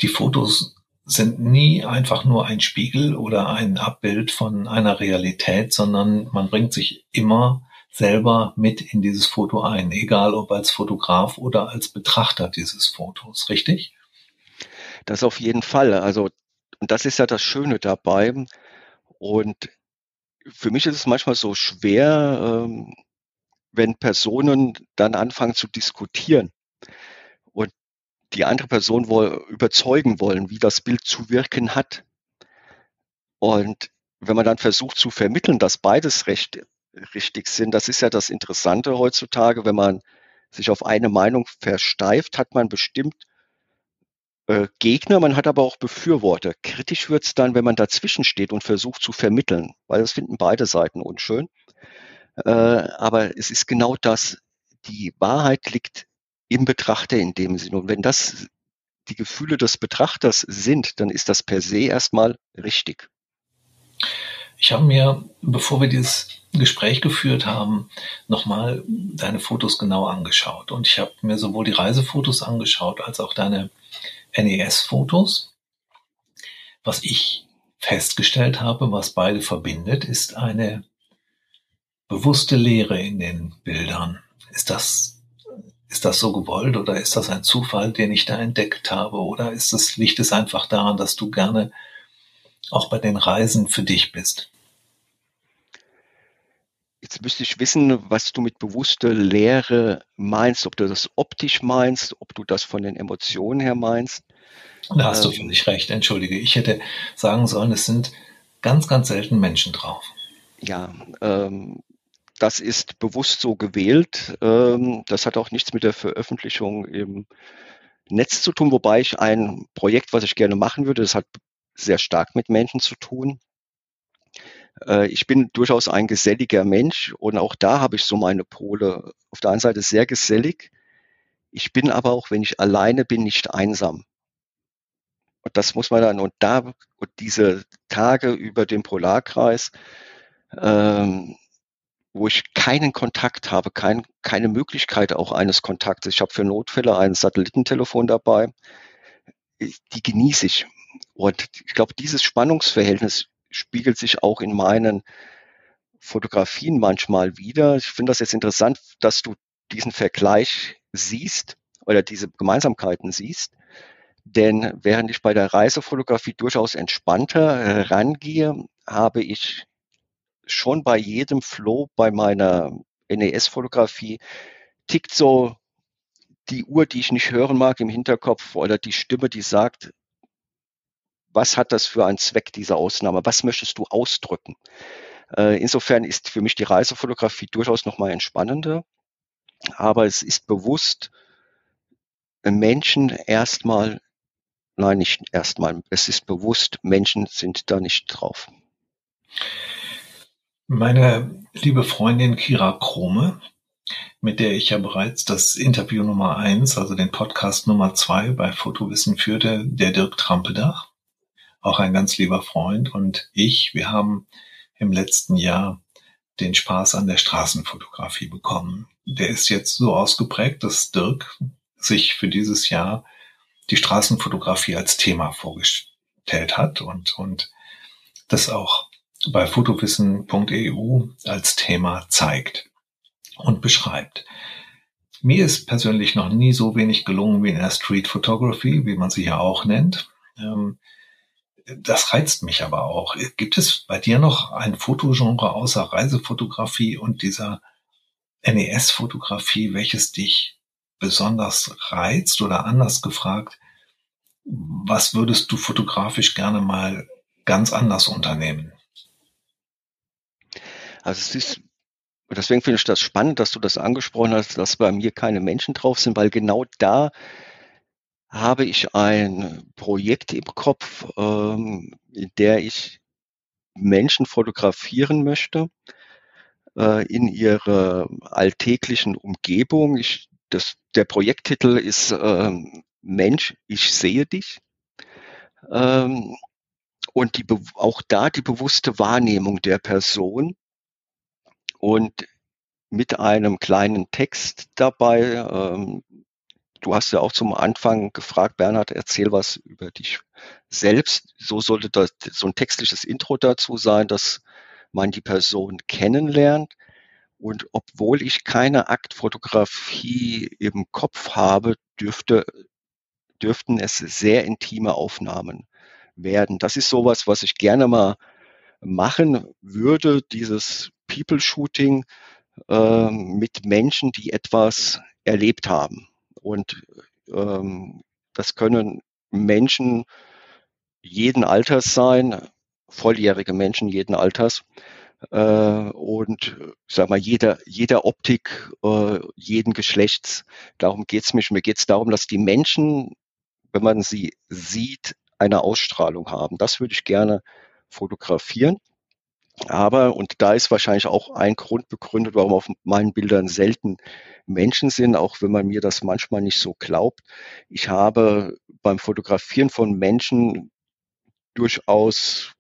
[SPEAKER 2] die Fotos sind nie einfach nur ein Spiegel oder ein Abbild von einer Realität, sondern man bringt sich immer selber mit in dieses Foto ein, egal ob als Fotograf oder als Betrachter dieses Fotos, richtig?
[SPEAKER 3] Das auf jeden Fall. Also, und das ist ja das Schöne dabei. Und für mich ist es manchmal so schwer, ähm, wenn Personen dann anfangen zu diskutieren die andere Person wohl überzeugen wollen, wie das Bild zu wirken hat. Und wenn man dann versucht zu vermitteln, dass beides recht, richtig sind, das ist ja das Interessante heutzutage, wenn man sich auf eine Meinung versteift, hat man bestimmt äh, Gegner, man hat aber auch Befürworter. Kritisch wird es dann, wenn man dazwischen steht und versucht zu vermitteln, weil das finden beide Seiten unschön. Äh, aber es ist genau das, die Wahrheit liegt im Betrachter in dem Sinne. Und wenn das die Gefühle des Betrachters sind, dann ist das per se erstmal richtig.
[SPEAKER 2] Ich habe mir, bevor wir dieses Gespräch geführt haben, nochmal deine Fotos genau angeschaut. Und ich habe mir sowohl die Reisefotos angeschaut als auch deine NES-Fotos. Was ich festgestellt habe, was beide verbindet, ist eine bewusste Leere in den Bildern. Ist das, ist das so gewollt oder ist das ein Zufall, den ich da entdeckt habe? Oder ist es, liegt es einfach daran, dass du gerne auch bei den Reisen für dich bist?
[SPEAKER 3] Jetzt müsste ich wissen, was du mit bewusster Lehre meinst, ob du das optisch meinst, ob du das von den Emotionen her meinst.
[SPEAKER 2] Da hast ähm, du völlig recht, entschuldige. Ich hätte sagen sollen, es sind ganz, ganz selten Menschen drauf.
[SPEAKER 3] Ja, ähm, das ist bewusst so gewählt. Ähm, das hat auch nichts mit der Veröffentlichung im Netz zu tun, wobei ich ein Projekt, was ich gerne machen würde, das hat sehr stark mit Menschen zu tun. Äh, ich bin durchaus ein geselliger Mensch und auch da habe ich so meine Pole. Auf der einen Seite sehr gesellig. Ich bin aber auch, wenn ich alleine bin, nicht einsam. Und das muss man dann, und da, und diese Tage über den Polarkreis, ähm, wo ich keinen Kontakt habe, kein, keine Möglichkeit auch eines Kontaktes. Ich habe für Notfälle ein Satellitentelefon dabei. Die genieße ich. Und ich glaube, dieses Spannungsverhältnis spiegelt sich auch in meinen Fotografien manchmal wieder. Ich finde das jetzt interessant, dass du diesen Vergleich siehst oder diese Gemeinsamkeiten siehst. Denn während ich bei der Reisefotografie durchaus entspannter rangehe, habe ich schon bei jedem Flow bei meiner NES-Fotografie tickt so die Uhr, die ich nicht hören mag im Hinterkopf oder die Stimme, die sagt, was hat das für einen Zweck, diese Ausnahme? Was möchtest du ausdrücken? Äh, insofern ist für mich die Reisefotografie durchaus nochmal entspannender. Aber es ist bewusst, Menschen erstmal, nein, nicht erstmal, es ist bewusst, Menschen sind da nicht drauf.
[SPEAKER 2] Meine liebe Freundin Kira Krome mit der ich ja bereits das Interview Nummer eins, also den Podcast Nummer zwei bei Fotowissen führte, der Dirk Trampedach, auch ein ganz lieber Freund und ich, wir haben im letzten Jahr den Spaß an der Straßenfotografie bekommen. Der ist jetzt so ausgeprägt, dass Dirk sich für dieses Jahr die Straßenfotografie als Thema vorgestellt hat und, und das auch bei fotowissen.eu als Thema zeigt und beschreibt. Mir ist persönlich noch nie so wenig gelungen wie in der Street Photography, wie man sie ja auch nennt. Ähm, das reizt mich aber auch. Gibt es bei dir noch ein Fotogenre außer Reisefotografie und dieser NES-Fotografie, welches dich besonders reizt oder anders gefragt, was würdest du fotografisch gerne mal ganz anders unternehmen?
[SPEAKER 3] Also es ist, deswegen finde ich das spannend, dass du das angesprochen hast, dass bei mir keine Menschen drauf sind, weil genau da habe ich ein Projekt im Kopf, ähm, in der ich Menschen fotografieren möchte äh, in ihrer alltäglichen Umgebung. Ich, das, der Projekttitel ist ähm, Mensch, ich sehe dich. Ähm, und die, auch da die bewusste Wahrnehmung der Person und mit einem kleinen Text dabei, ähm, du hast ja auch zum Anfang gefragt, Bernhard, erzähl was über dich selbst. So sollte das so ein textliches Intro dazu sein, dass man die Person kennenlernt. Und obwohl ich keine Aktfotografie im Kopf habe, dürfte, dürften es sehr intime Aufnahmen werden. Das ist sowas, was ich gerne mal machen würde, dieses People-Shooting äh, mit Menschen, die etwas erlebt haben. Und ähm, das können Menschen jeden Alters sein, volljährige Menschen jeden Alters. Äh, und sag mal, jeder, jeder Optik, äh, jeden Geschlechts. Darum geht's mich. Mir geht's darum, dass die Menschen, wenn man sie sieht, eine Ausstrahlung haben. Das würde ich gerne fotografieren. Aber, und da ist wahrscheinlich auch ein Grund begründet, warum auf meinen Bildern selten Menschen sind, auch wenn man mir das manchmal nicht so glaubt. Ich habe beim Fotografieren von Menschen durchaus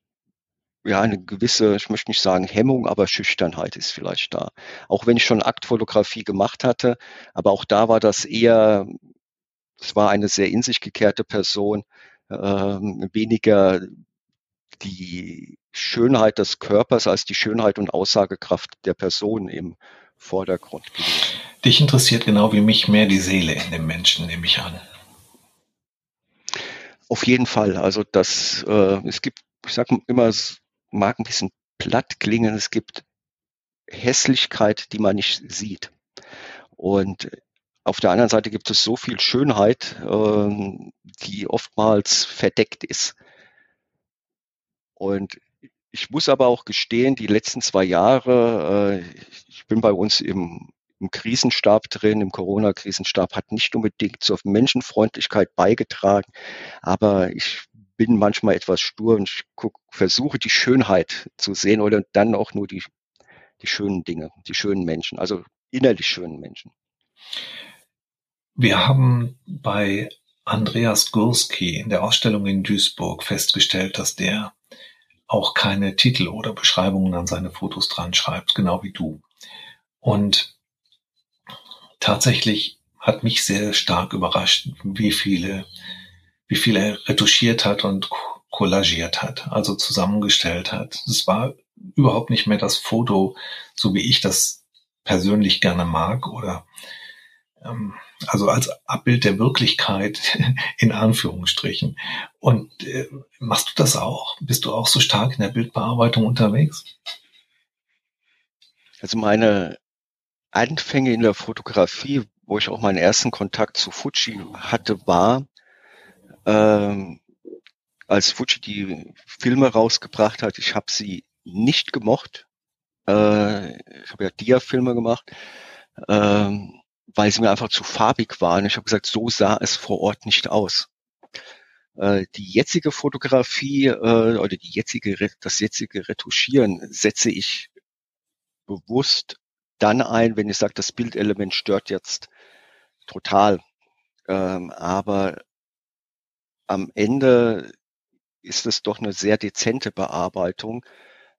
[SPEAKER 3] ja, eine gewisse, ich möchte nicht sagen Hemmung, aber Schüchternheit ist vielleicht da. Auch wenn ich schon Aktfotografie gemacht hatte, aber auch da war das eher, es war eine sehr in sich gekehrte Person, ähm, weniger die Schönheit des Körpers als die Schönheit und Aussagekraft der Person im Vordergrund gewesen.
[SPEAKER 2] Dich interessiert genau wie mich mehr die Seele in dem Menschen, nehme ich an.
[SPEAKER 3] Auf jeden Fall. Also das, äh, es gibt, ich sage immer, es mag ein bisschen platt klingen, es gibt Hässlichkeit, die man nicht sieht. Und auf der anderen Seite gibt es so viel Schönheit, äh, die oftmals verdeckt ist. Und ich muss aber auch gestehen, die letzten zwei Jahre, äh, ich bin bei uns im, im Krisenstab drin, im Corona-Krisenstab, hat nicht unbedingt zur Menschenfreundlichkeit beigetragen, aber ich bin manchmal etwas stur und ich guck, versuche die Schönheit zu sehen oder dann auch nur die, die schönen Dinge, die schönen Menschen, also innerlich schönen Menschen.
[SPEAKER 2] Wir haben bei Andreas Gurski in der Ausstellung in Duisburg festgestellt, dass der auch keine Titel oder Beschreibungen an seine Fotos dran schreibt, genau wie du. Und tatsächlich hat mich sehr stark überrascht, wie viele, wie viel er retuschiert hat und collagiert hat, also zusammengestellt hat. Es war überhaupt nicht mehr das Foto, so wie ich das persönlich gerne mag oder ähm, also als Abbild der Wirklichkeit in Anführungsstrichen. Und äh, machst du das auch? Bist du auch so stark in der Bildbearbeitung unterwegs?
[SPEAKER 3] Also meine Anfänge in der Fotografie, wo ich auch meinen ersten Kontakt zu Fuji hatte, war, ähm, als Fuji die Filme rausgebracht hat. Ich habe sie nicht gemocht. Äh, ich habe ja Dia-Filme gemacht. Ähm, weil sie mir einfach zu farbig waren. Ich habe gesagt, so sah es vor Ort nicht aus. Äh, die jetzige Fotografie äh, oder die jetzige, das jetzige Retuschieren setze ich bewusst dann ein, wenn ich sage, das Bildelement stört jetzt total. Ähm, aber am Ende ist es doch eine sehr dezente Bearbeitung.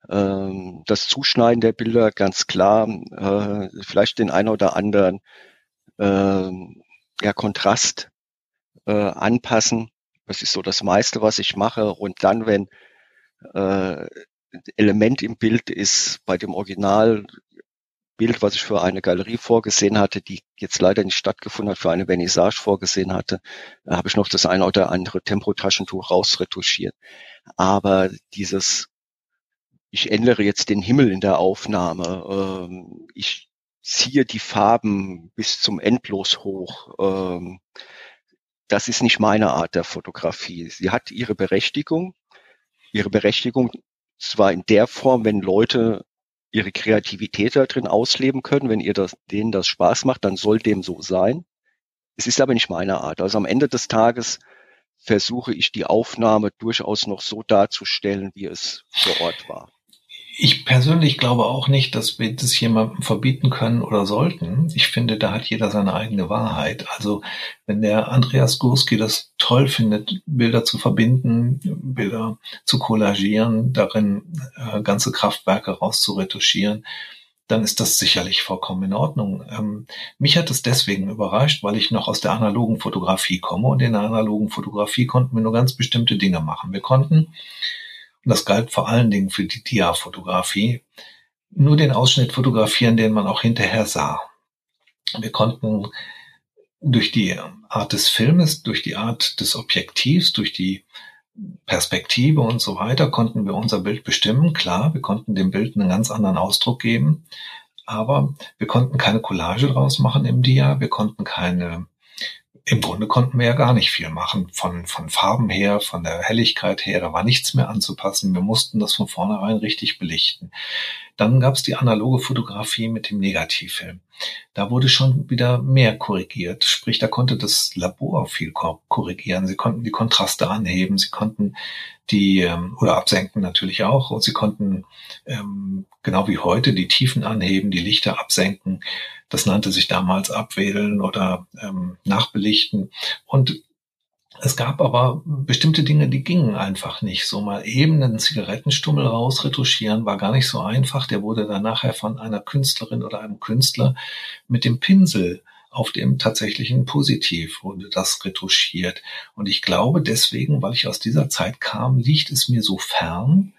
[SPEAKER 3] Ähm, das Zuschneiden der Bilder, ganz klar, äh, vielleicht den einen oder anderen äh, ja, Kontrast äh, anpassen. Das ist so das meiste, was ich mache. Und dann, wenn äh, Element im Bild ist bei dem Originalbild, was ich für eine Galerie vorgesehen hatte, die jetzt leider nicht stattgefunden hat, für eine Vernissage vorgesehen hatte, habe ich noch das eine oder andere Tempotaschentuch rausretuschiert. Aber dieses, ich ändere jetzt den Himmel in der Aufnahme, ähm, ich ziehe die Farben bis zum Endlos hoch, ähm, das ist nicht meine Art der Fotografie. Sie hat ihre Berechtigung, ihre Berechtigung zwar in der Form, wenn Leute ihre Kreativität da drin ausleben können, wenn ihr das, denen das Spaß macht, dann soll dem so sein. Es ist aber nicht meine Art. Also am Ende des Tages versuche ich die Aufnahme durchaus noch so darzustellen, wie es vor Ort war.
[SPEAKER 2] Ich persönlich glaube auch nicht, dass wir das jemandem verbieten können oder sollten. Ich finde, da hat jeder seine eigene Wahrheit. Also wenn der Andreas Gurski das toll findet, Bilder zu verbinden, Bilder zu collagieren, darin äh, ganze Kraftwerke rauszuretuschieren, dann ist das sicherlich vollkommen in Ordnung. Ähm, mich hat es deswegen überrascht, weil ich noch aus der analogen Fotografie komme und in der analogen Fotografie konnten wir nur ganz bestimmte Dinge machen. Wir konnten und das galt vor allen Dingen für die Dia-Fotografie, nur den Ausschnitt fotografieren, den man auch hinterher sah. Wir konnten durch die Art des Filmes, durch die Art des Objektivs, durch die Perspektive und so weiter konnten wir unser Bild bestimmen. Klar, wir konnten dem Bild einen ganz anderen Ausdruck geben, aber wir konnten keine Collage draus machen im Dia, wir konnten keine im Grunde konnten wir ja gar nicht viel machen. Von, von Farben her, von der Helligkeit her, da war nichts mehr anzupassen. Wir mussten das von vornherein richtig belichten. Dann gab es die analoge Fotografie mit dem Negativfilm. Da wurde schon wieder mehr korrigiert. Sprich, da konnte das Labor viel korrigieren. Sie konnten die Kontraste anheben, sie konnten die ähm, oder absenken natürlich auch und sie konnten ähm, genau wie heute die Tiefen anheben, die Lichter absenken. Das nannte sich damals abwählen oder ähm, nachbelichten. Und es gab aber bestimmte Dinge, die gingen einfach nicht. So mal eben einen Zigarettenstummel rausretuschieren war gar nicht so einfach. Der wurde dann nachher von einer Künstlerin oder einem Künstler mit dem Pinsel auf dem tatsächlichen Positiv wurde das retuschiert. Und ich glaube deswegen, weil ich aus dieser Zeit kam, liegt es mir so fern,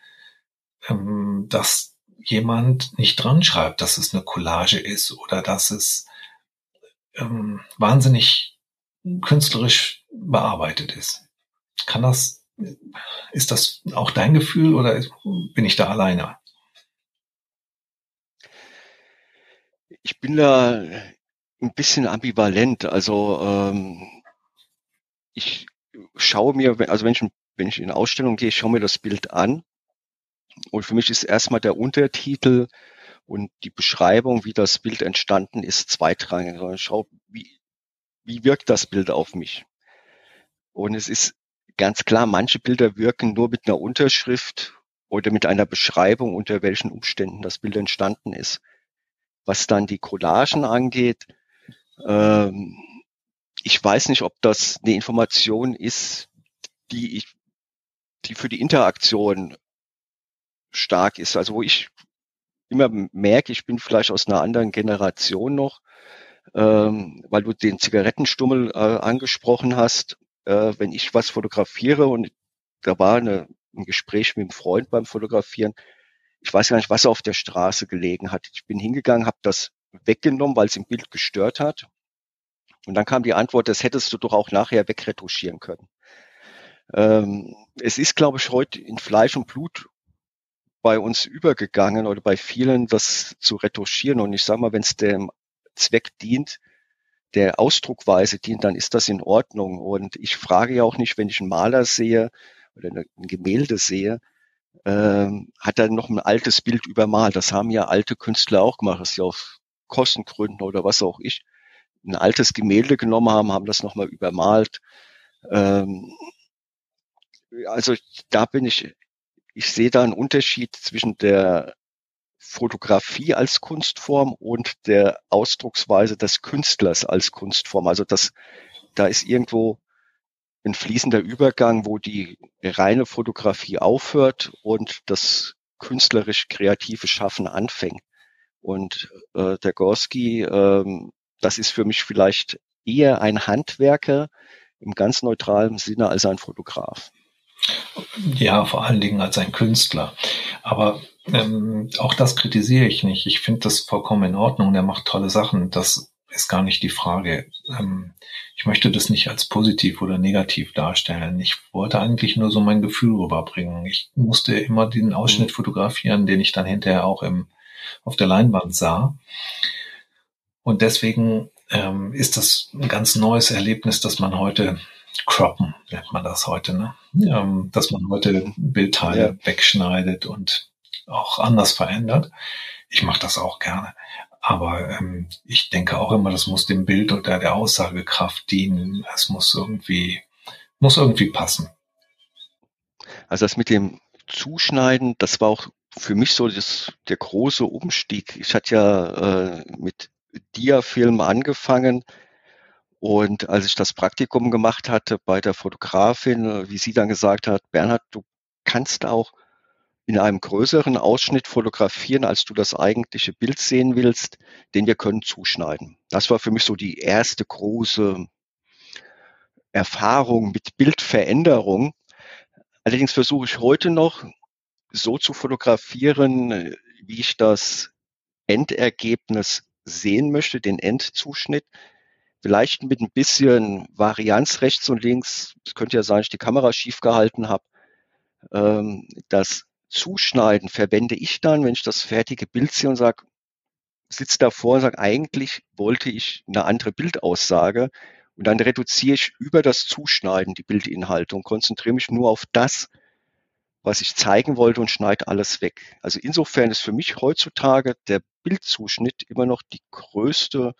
[SPEAKER 2] ähm, dass jemand nicht dran schreibt, dass es eine Collage ist oder dass es ähm, wahnsinnig künstlerisch bearbeitet ist. Kann das, ist das auch dein Gefühl oder bin ich da alleine?
[SPEAKER 3] Ich bin da ein bisschen ambivalent. Also ähm, ich schaue mir, also wenn ich, wenn ich in eine Ausstellung gehe, ich schaue mir das Bild an und für mich ist erstmal der Untertitel und die Beschreibung, wie das Bild entstanden ist, zweitrangig. Ich schaue, wie, wie wirkt das Bild auf mich? Und es ist ganz klar, manche Bilder wirken nur mit einer Unterschrift oder mit einer Beschreibung, unter welchen Umständen das Bild entstanden ist. Was dann die Collagen angeht, ähm, ich weiß nicht, ob das eine Information ist, die ich, die für die Interaktion stark ist. Also wo ich immer merke, ich bin vielleicht aus einer anderen Generation noch, ähm, weil du den Zigarettenstummel äh, angesprochen hast äh, wenn ich was fotografiere und da war eine, ein Gespräch mit einem Freund beim Fotografieren, ich weiß gar nicht, was auf der Straße gelegen hat. Ich bin hingegangen, habe das weggenommen, weil es im Bild gestört hat. Und dann kam die Antwort, das hättest du doch auch nachher wegretuschieren können. Ähm, es ist, glaube ich, heute in Fleisch und Blut bei uns übergegangen oder bei vielen, das zu retuschieren. Und ich sage mal, wenn es dem Zweck dient, der Ausdruckweise dient, dann ist das in Ordnung. Und ich frage ja auch nicht, wenn ich einen Maler sehe oder ein Gemälde sehe, ähm, hat er noch ein altes Bild übermalt. Das haben ja alte Künstler auch gemacht, dass sie auf Kostengründen oder was auch ich ein altes Gemälde genommen haben, haben das nochmal übermalt. Ähm, also da bin ich, ich sehe da einen Unterschied zwischen der Fotografie als Kunstform und der Ausdrucksweise des Künstlers als Kunstform. Also das, da ist irgendwo ein fließender Übergang, wo die reine Fotografie aufhört und das künstlerisch kreative Schaffen anfängt. Und äh, der Gorski, ähm, das ist für mich vielleicht eher ein Handwerker im ganz neutralen Sinne als ein Fotograf.
[SPEAKER 2] Ja, vor allen Dingen als ein Künstler. Aber ähm, auch das kritisiere ich nicht. Ich finde das vollkommen in Ordnung. Er macht tolle Sachen. Das ist gar nicht die Frage. Ähm, ich möchte das nicht als positiv oder negativ darstellen. Ich wollte eigentlich nur so mein Gefühl rüberbringen. Ich musste immer den Ausschnitt mhm. fotografieren, den ich dann hinterher auch im, auf der Leinwand sah. Und deswegen ähm, ist das ein ganz neues Erlebnis, dass man heute croppen, nennt man das heute, ne? Ähm, dass man heute Bildteile ja. wegschneidet und auch anders verändert. Ich mache das auch gerne. Aber ähm, ich denke auch immer, das muss dem Bild oder der Aussagekraft dienen. Es muss irgendwie, muss irgendwie passen.
[SPEAKER 3] Also das mit dem Zuschneiden, das war auch für mich so das, der große Umstieg. Ich hatte ja äh, mit Dia-Film angefangen und als ich das Praktikum gemacht hatte bei der Fotografin, wie sie dann gesagt hat, Bernhard, du kannst auch in einem größeren Ausschnitt fotografieren, als du das eigentliche Bild sehen willst, den wir können zuschneiden. Das war für mich so die erste große Erfahrung mit Bildveränderung. Allerdings versuche ich heute noch so zu fotografieren, wie ich das Endergebnis sehen möchte, den Endzuschnitt. Vielleicht mit ein bisschen Varianz rechts und links. Es könnte ja sein, dass ich die Kamera schief gehalten habe. Ähm, das Zuschneiden verwende ich dann, wenn ich das fertige Bild sehe und sage, sitze davor und sage, eigentlich wollte ich eine andere Bildaussage. Und dann reduziere ich über das Zuschneiden die Bildinhalte und konzentriere mich nur auf das, was ich zeigen wollte und schneide alles weg. Also insofern ist für mich heutzutage der Bildzuschnitt immer noch die größte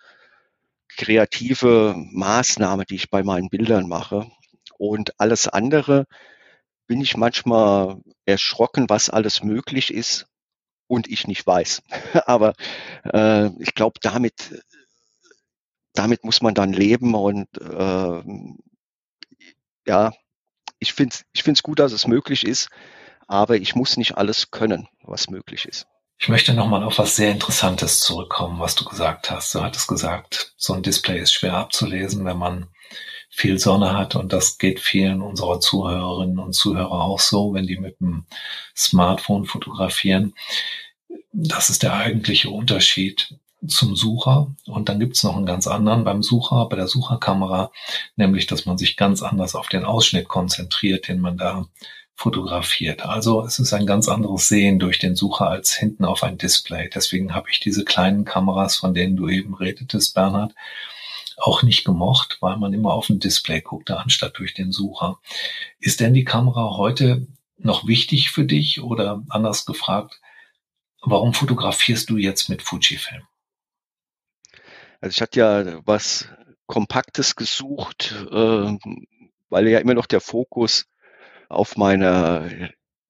[SPEAKER 3] kreative Maßnahme, die ich bei meinen Bildern mache. Und alles andere bin ich manchmal erschrocken, was alles möglich ist und ich nicht weiß. Aber äh, ich glaube, damit, damit muss man dann leben und äh, ja, ich finde es ich find's gut, dass es möglich ist, aber ich muss nicht alles können, was möglich ist.
[SPEAKER 2] Ich möchte nochmal auf was sehr Interessantes zurückkommen, was du gesagt hast. Du hattest gesagt, so ein Display ist schwer abzulesen, wenn man viel Sonne hat und das geht vielen unserer Zuhörerinnen und Zuhörer auch so, wenn die mit dem Smartphone fotografieren. Das ist der eigentliche Unterschied zum Sucher. Und dann gibt es noch einen ganz anderen beim Sucher, bei der Sucherkamera, nämlich dass man sich ganz anders auf den Ausschnitt konzentriert, den man da fotografiert. Also es ist ein ganz anderes Sehen durch den Sucher als hinten auf ein Display. Deswegen habe ich diese kleinen Kameras, von denen du eben redetest, Bernhard, auch nicht gemocht, weil man immer auf ein Display guckte, anstatt durch den Sucher. Ist denn die Kamera heute noch wichtig für dich oder anders gefragt, warum fotografierst du jetzt mit Fujifilm?
[SPEAKER 3] Also ich hatte ja was Kompaktes gesucht, äh, weil ja immer noch der Fokus auf meiner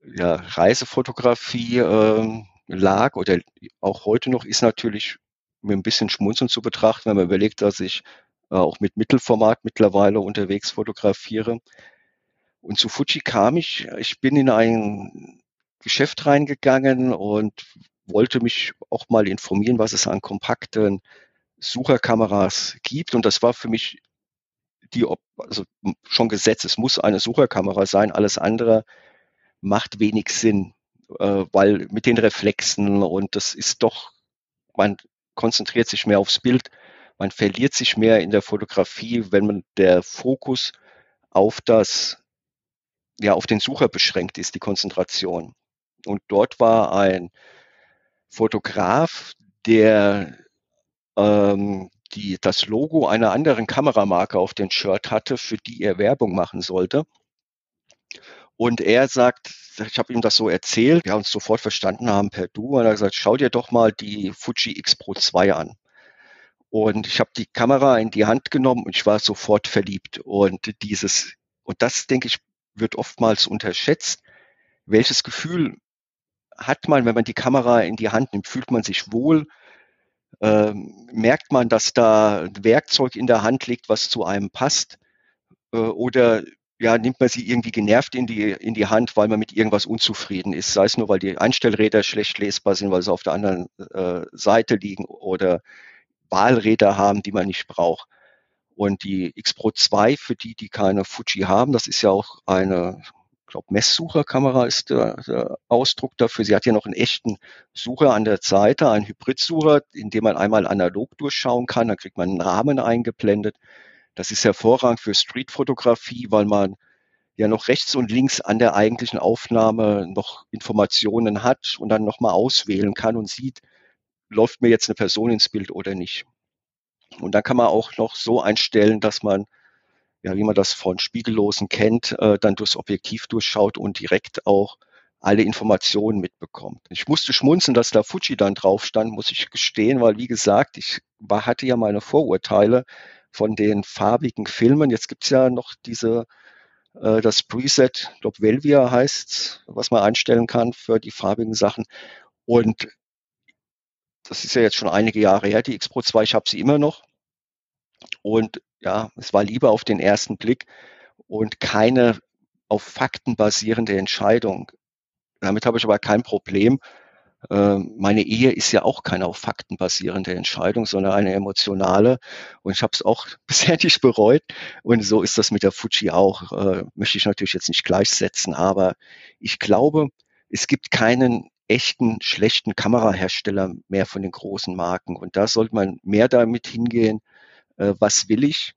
[SPEAKER 3] ja, Reisefotografie äh, lag oder auch heute noch ist natürlich mit ein bisschen Schmunzeln zu betrachten, wenn man überlegt, dass ich äh, auch mit Mittelformat mittlerweile unterwegs fotografiere. Und zu Fuji kam ich, ich bin in ein Geschäft reingegangen und wollte mich auch mal informieren, was es an kompakten Sucherkameras gibt. Und das war für mich die, also schon gesetzt, es muss eine Sucherkamera sein, alles andere macht wenig Sinn, äh, weil mit den Reflexen und das ist doch, man konzentriert sich mehr aufs Bild, man verliert sich mehr in der Fotografie, wenn man der Fokus auf das, ja, auf den Sucher beschränkt ist, die Konzentration. Und dort war ein Fotograf, der ähm, die, das Logo einer anderen Kameramarke auf dem Shirt hatte, für die er Werbung machen sollte. Und er sagt, ich habe ihm das so erzählt, wir haben uns sofort verstanden haben per Du, und er hat gesagt, schau dir doch mal die Fuji X Pro 2 an. Und ich habe die Kamera in die Hand genommen und ich war sofort verliebt. Und dieses, und das denke ich, wird oftmals unterschätzt, welches Gefühl hat man, wenn man die Kamera in die Hand nimmt, fühlt man sich wohl, merkt man, dass da Werkzeug in der Hand liegt, was zu einem passt, äh, oder ja, nimmt man sie irgendwie genervt in die, in die Hand, weil man mit irgendwas unzufrieden ist, sei es nur, weil die Einstellräder schlecht lesbar sind, weil sie auf der anderen äh, Seite liegen oder Wahlräder haben, die man nicht braucht. Und die X Pro 2, für die, die keine Fuji haben, das ist ja auch eine, glaube, Messsucherkamera ist der, der Ausdruck dafür. Sie hat ja noch einen echten Sucher an der Seite, einen Hybridsucher, in dem man einmal analog durchschauen kann. Dann kriegt man einen Rahmen eingeblendet. Das ist hervorragend für Streetfotografie, weil man ja noch rechts und links an der eigentlichen Aufnahme noch Informationen hat und dann nochmal auswählen kann und sieht, läuft mir jetzt eine Person ins Bild oder nicht. Und dann kann man auch noch so einstellen, dass man, ja, wie man das von Spiegellosen kennt, äh, dann durchs Objektiv durchschaut und direkt auch alle Informationen mitbekommt. Ich musste schmunzeln, dass da Fuji dann drauf stand, muss ich gestehen, weil wie gesagt, ich war, hatte ja meine Vorurteile von den farbigen Filmen. Jetzt gibt's ja noch diese äh, das Preset, ich glaube Velvia heißt, was man einstellen kann für die farbigen Sachen. Und das ist ja jetzt schon einige Jahre her, die X Pro 2, ich habe sie immer noch. Und ja, es war lieber auf den ersten Blick und keine auf Fakten basierende Entscheidung. Damit habe ich aber kein Problem. Ähm, meine Ehe ist ja auch keine auf Fakten basierende Entscheidung, sondern eine emotionale. Und ich habe es auch bisher nicht bereut. Und so ist das mit der Fuji auch. Äh, möchte ich natürlich jetzt nicht gleichsetzen, aber ich glaube, es gibt keinen echten schlechten Kamerahersteller mehr von den großen Marken. Und da sollte man mehr damit hingehen, äh, was will ich.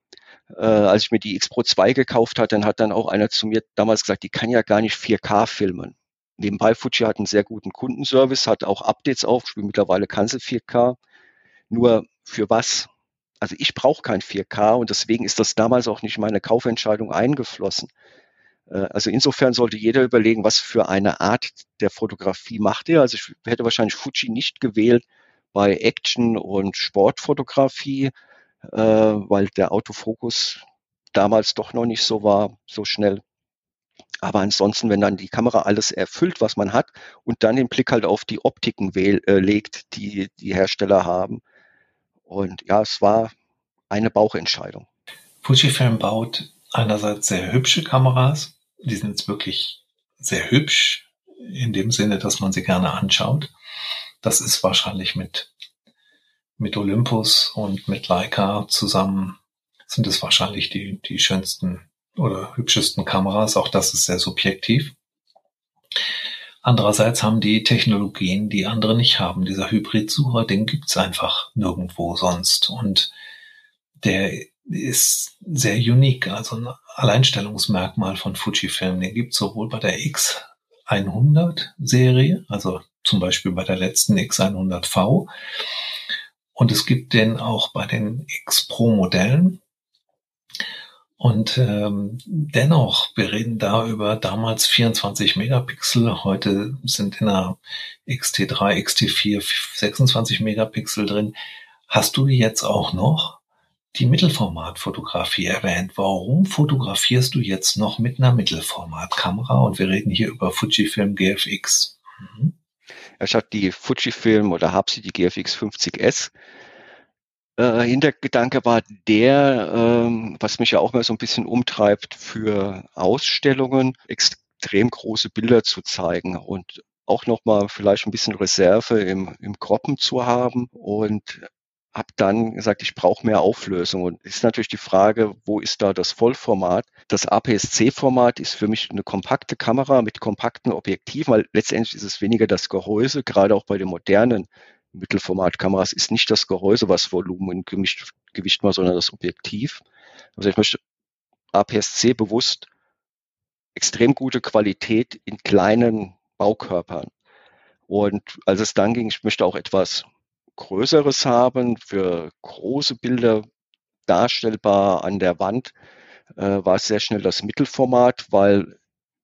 [SPEAKER 3] Äh, als ich mir die X Pro 2 gekauft hat, dann hat dann auch einer zu mir damals gesagt, die kann ja gar nicht 4K filmen. Nebenbei Fuji hat einen sehr guten Kundenservice, hat auch Updates aufgespielt. Mittlerweile kann sie 4K. Nur für was? Also ich brauche kein 4K und deswegen ist das damals auch nicht meine Kaufentscheidung eingeflossen. Äh, also insofern sollte jeder überlegen, was für eine Art der Fotografie macht er. Also ich hätte wahrscheinlich Fuji nicht gewählt bei Action- und Sportfotografie, äh, weil der Autofokus damals doch noch nicht so war, so schnell. Aber ansonsten, wenn dann die Kamera alles erfüllt, was man hat und dann den Blick halt auf die Optiken äh, legt, die die Hersteller haben. Und ja, es war eine Bauchentscheidung.
[SPEAKER 2] Fujifilm baut einerseits sehr hübsche Kameras, die sind jetzt wirklich sehr hübsch, in dem Sinne, dass man sie gerne anschaut. Das ist wahrscheinlich mit, mit Olympus und mit Leica zusammen sind es wahrscheinlich die, die schönsten oder hübschesten Kameras. Auch das ist sehr subjektiv. Andererseits haben die Technologien, die andere nicht haben. Dieser Hybridsucher, den gibt's einfach nirgendwo sonst. Und der ist sehr unique, also ein Alleinstellungsmerkmal von Fujifilm. Den gibt es sowohl bei der X100 Serie, also zum Beispiel bei der letzten X100V, und es gibt den auch bei den X Pro Modellen. Und ähm, dennoch, wir reden da über damals 24 Megapixel, heute sind in der XT3, XT4 26 Megapixel drin. Hast du jetzt auch noch? die Mittelformatfotografie erwähnt. Warum fotografierst du jetzt noch mit einer Mittelformatkamera? Und wir reden hier über Fujifilm GFX. Mhm.
[SPEAKER 3] Hatte die Fujifilm oder habe sie die GFX 50S. Äh, Hintergedanke war der, ähm, was mich ja auch mal so ein bisschen umtreibt, für Ausstellungen extrem große Bilder zu zeigen und auch nochmal vielleicht ein bisschen Reserve im, im Kroppen zu haben und habe dann gesagt, ich brauche mehr Auflösung. Und ist natürlich die Frage, wo ist da das Vollformat? Das APS-C-Format ist für mich eine kompakte Kamera mit kompakten Objektiven, weil letztendlich ist es weniger das Gehäuse, gerade auch bei den modernen Mittelformatkameras ist nicht das Gehäuse, was Volumen und Gewicht, Gewicht macht, sondern das Objektiv. Also ich möchte APS-C bewusst extrem gute Qualität in kleinen Baukörpern. Und als es dann ging, ich möchte auch etwas Größeres haben, für große Bilder darstellbar an der Wand, äh, war es sehr schnell das Mittelformat, weil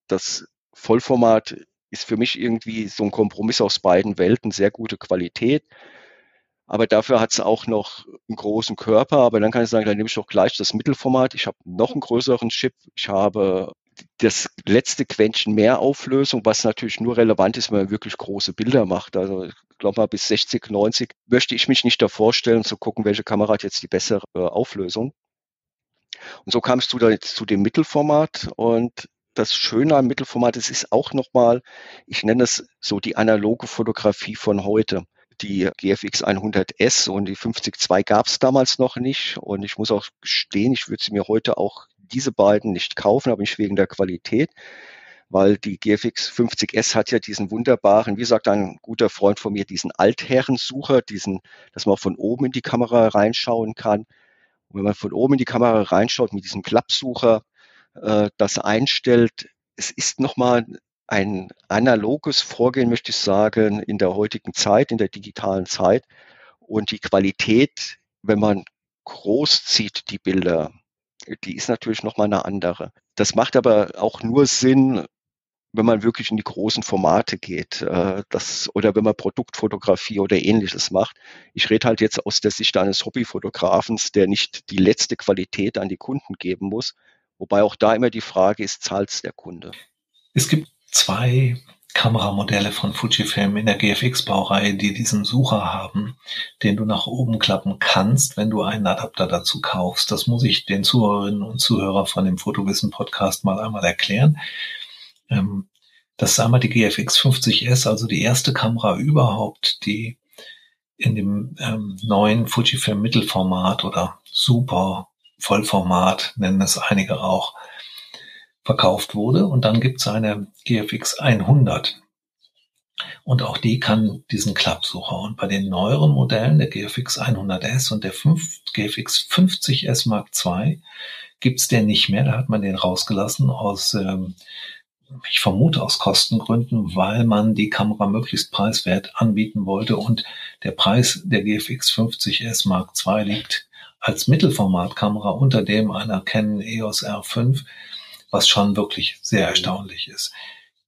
[SPEAKER 3] das Vollformat ist für mich irgendwie so ein Kompromiss aus beiden Welten, sehr gute Qualität. Aber dafür hat es auch noch einen großen Körper. Aber dann kann ich sagen, dann nehme ich doch gleich das Mittelformat. Ich habe noch einen größeren Chip. Ich habe das letzte Quäntchen mehr Auflösung, was natürlich nur relevant ist, wenn man wirklich große Bilder macht. Also ich glaube mal bis 60, 90 möchte ich mich nicht davor stellen, zu gucken, welche Kamera hat jetzt die bessere äh, Auflösung. Und so kamst du dann zu dem Mittelformat und das Schöne am Mittelformat ist, ist auch nochmal, ich nenne es so die analoge Fotografie von heute. Die GFX 100S und die 50-2 gab es damals noch nicht. Und ich muss auch gestehen, ich würde sie mir heute auch diese beiden nicht kaufen, aber nicht wegen der Qualität, weil die GFX 50S hat ja diesen wunderbaren, wie sagt ein guter Freund von mir, diesen Altherrensucher, diesen, dass man auch von oben in die Kamera reinschauen kann. Und wenn man von oben in die Kamera reinschaut mit diesem Klappsucher, äh, das einstellt, es ist nochmal ein analoges Vorgehen, möchte ich sagen, in der heutigen Zeit, in der digitalen Zeit. Und die Qualität, wenn man groß zieht, die Bilder, die ist natürlich nochmal eine andere. Das macht aber auch nur Sinn, wenn man wirklich in die großen Formate geht, äh, das, oder wenn man Produktfotografie oder ähnliches macht. Ich rede halt jetzt aus der Sicht eines Hobbyfotografens, der nicht die letzte Qualität an die Kunden geben muss. Wobei auch da immer die Frage ist, zahlt es der Kunde?
[SPEAKER 2] Es gibt zwei Kameramodelle von Fujifilm in der GFX-Baureihe, die diesen Sucher haben, den du nach oben klappen kannst, wenn du einen Adapter dazu kaufst. Das muss ich den Zuhörerinnen und Zuhörern von dem Fotowissen Podcast mal einmal erklären. Ähm, das ist einmal die GFX 50S, also die erste Kamera überhaupt, die in dem ähm, neuen Fujifilm Mittelformat oder Super Vollformat, nennen es einige auch, verkauft wurde. Und dann gibt es eine GFX 100. Und auch die kann diesen Klappsucher. Und bei den neueren Modellen, der GFX 100S und der 5, GFX 50S Mark II, gibt's den nicht mehr. Da hat man den rausgelassen aus, ähm, ich vermute aus Kostengründen, weil man die Kamera möglichst preiswert anbieten wollte. Und der Preis der GFX 50S Mark II liegt als Mittelformatkamera unter dem einer Canon EOS R5 was schon wirklich sehr erstaunlich ist.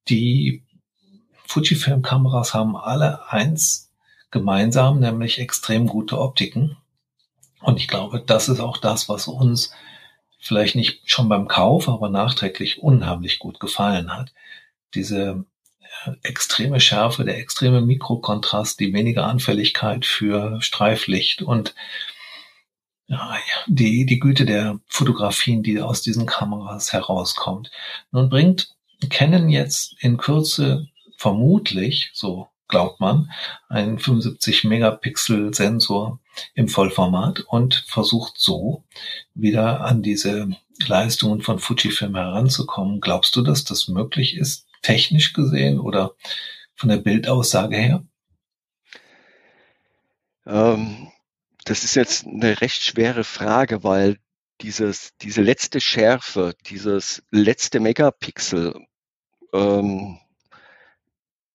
[SPEAKER 2] Die Fujifilm-Kameras haben alle eins gemeinsam, nämlich extrem gute Optiken. Und ich glaube, das ist auch das, was uns vielleicht nicht schon beim Kauf, aber nachträglich unheimlich gut gefallen hat. Diese äh, extreme Schärfe, der extreme Mikrokontrast, die wenige Anfälligkeit für Streiflicht und ja, die, die Güte der Fotografien, die aus diesen Kameras herauskommt. Nun bringt Canon jetzt in Kürze vermutlich, so glaubt man, einen 75 Megapixel Sensor im Vollformat und versucht so wieder an diese Leistungen von Fujifilm heranzukommen. Glaubst du, dass das möglich ist, technisch gesehen oder von der Bildaussage her?
[SPEAKER 3] Ähm, das ist jetzt eine recht schwere Frage, weil dieses, diese letzte Schärfe, dieses letzte Megapixel, ähm,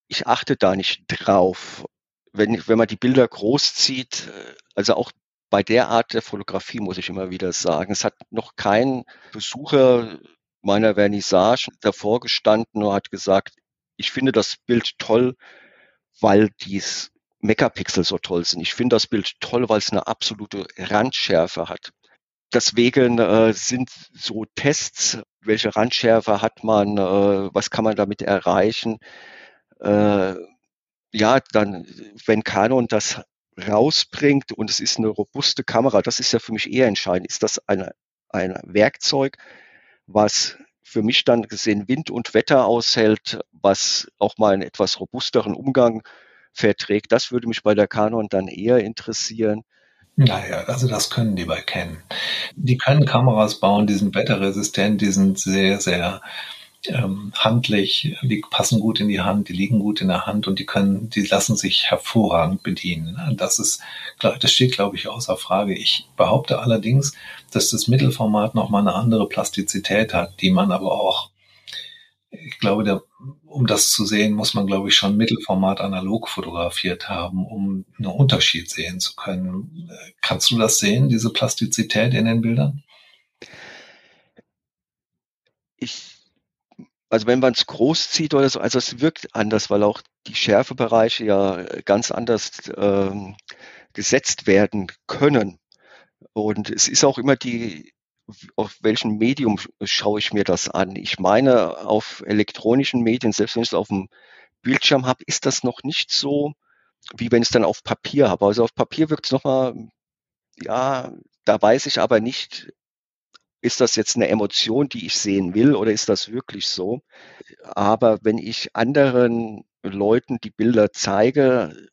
[SPEAKER 3] ich achte da nicht drauf. Wenn, wenn man die Bilder groß zieht, äh, also auch bei der Art der Fotografie muss ich immer wieder sagen, es hat noch kein Besucher meiner Vernissage davor gestanden und hat gesagt, ich finde das Bild toll, weil dies Megapixel so toll sind. Ich finde das Bild toll, weil es eine absolute Randschärfe hat. Deswegen äh, sind so Tests, welche Randschärfe hat man, äh, was kann man damit erreichen. Äh, ja, dann, wenn Canon das rausbringt und es ist eine robuste Kamera, das ist ja für mich eher entscheidend. Ist das eine, ein Werkzeug, was für mich dann gesehen Wind und Wetter aushält, was auch mal einen etwas robusteren Umgang verträgt. Das würde mich bei der Canon dann eher interessieren.
[SPEAKER 2] Naja, also das können die bei Canon. Die können Kameras bauen, die sind wetterresistent, die sind sehr, sehr ähm, handlich, die passen gut in die Hand, die liegen gut in der Hand und die können, die lassen sich hervorragend bedienen. Das ist, das steht, glaube ich, außer Frage. Ich behaupte allerdings, dass das Mittelformat nochmal eine andere Plastizität hat, die man aber auch ich glaube, der, um das zu sehen, muss man, glaube ich, schon Mittelformat analog fotografiert haben, um einen Unterschied sehen zu können. Kannst du das sehen, diese Plastizität in den Bildern?
[SPEAKER 3] Ich, also wenn man es groß zieht oder so, also es wirkt anders, weil auch die Schärfebereiche ja ganz anders ähm, gesetzt werden können. Und es ist auch immer die auf welchem Medium schaue ich mir das an? Ich meine, auf elektronischen Medien, selbst wenn ich es auf dem Bildschirm habe, ist das noch nicht so, wie wenn ich es dann auf Papier habe. Also auf Papier wirkt es nochmal, ja, da weiß ich aber nicht, ist das jetzt eine Emotion, die ich sehen will oder ist das wirklich so? Aber wenn ich anderen Leuten die Bilder zeige,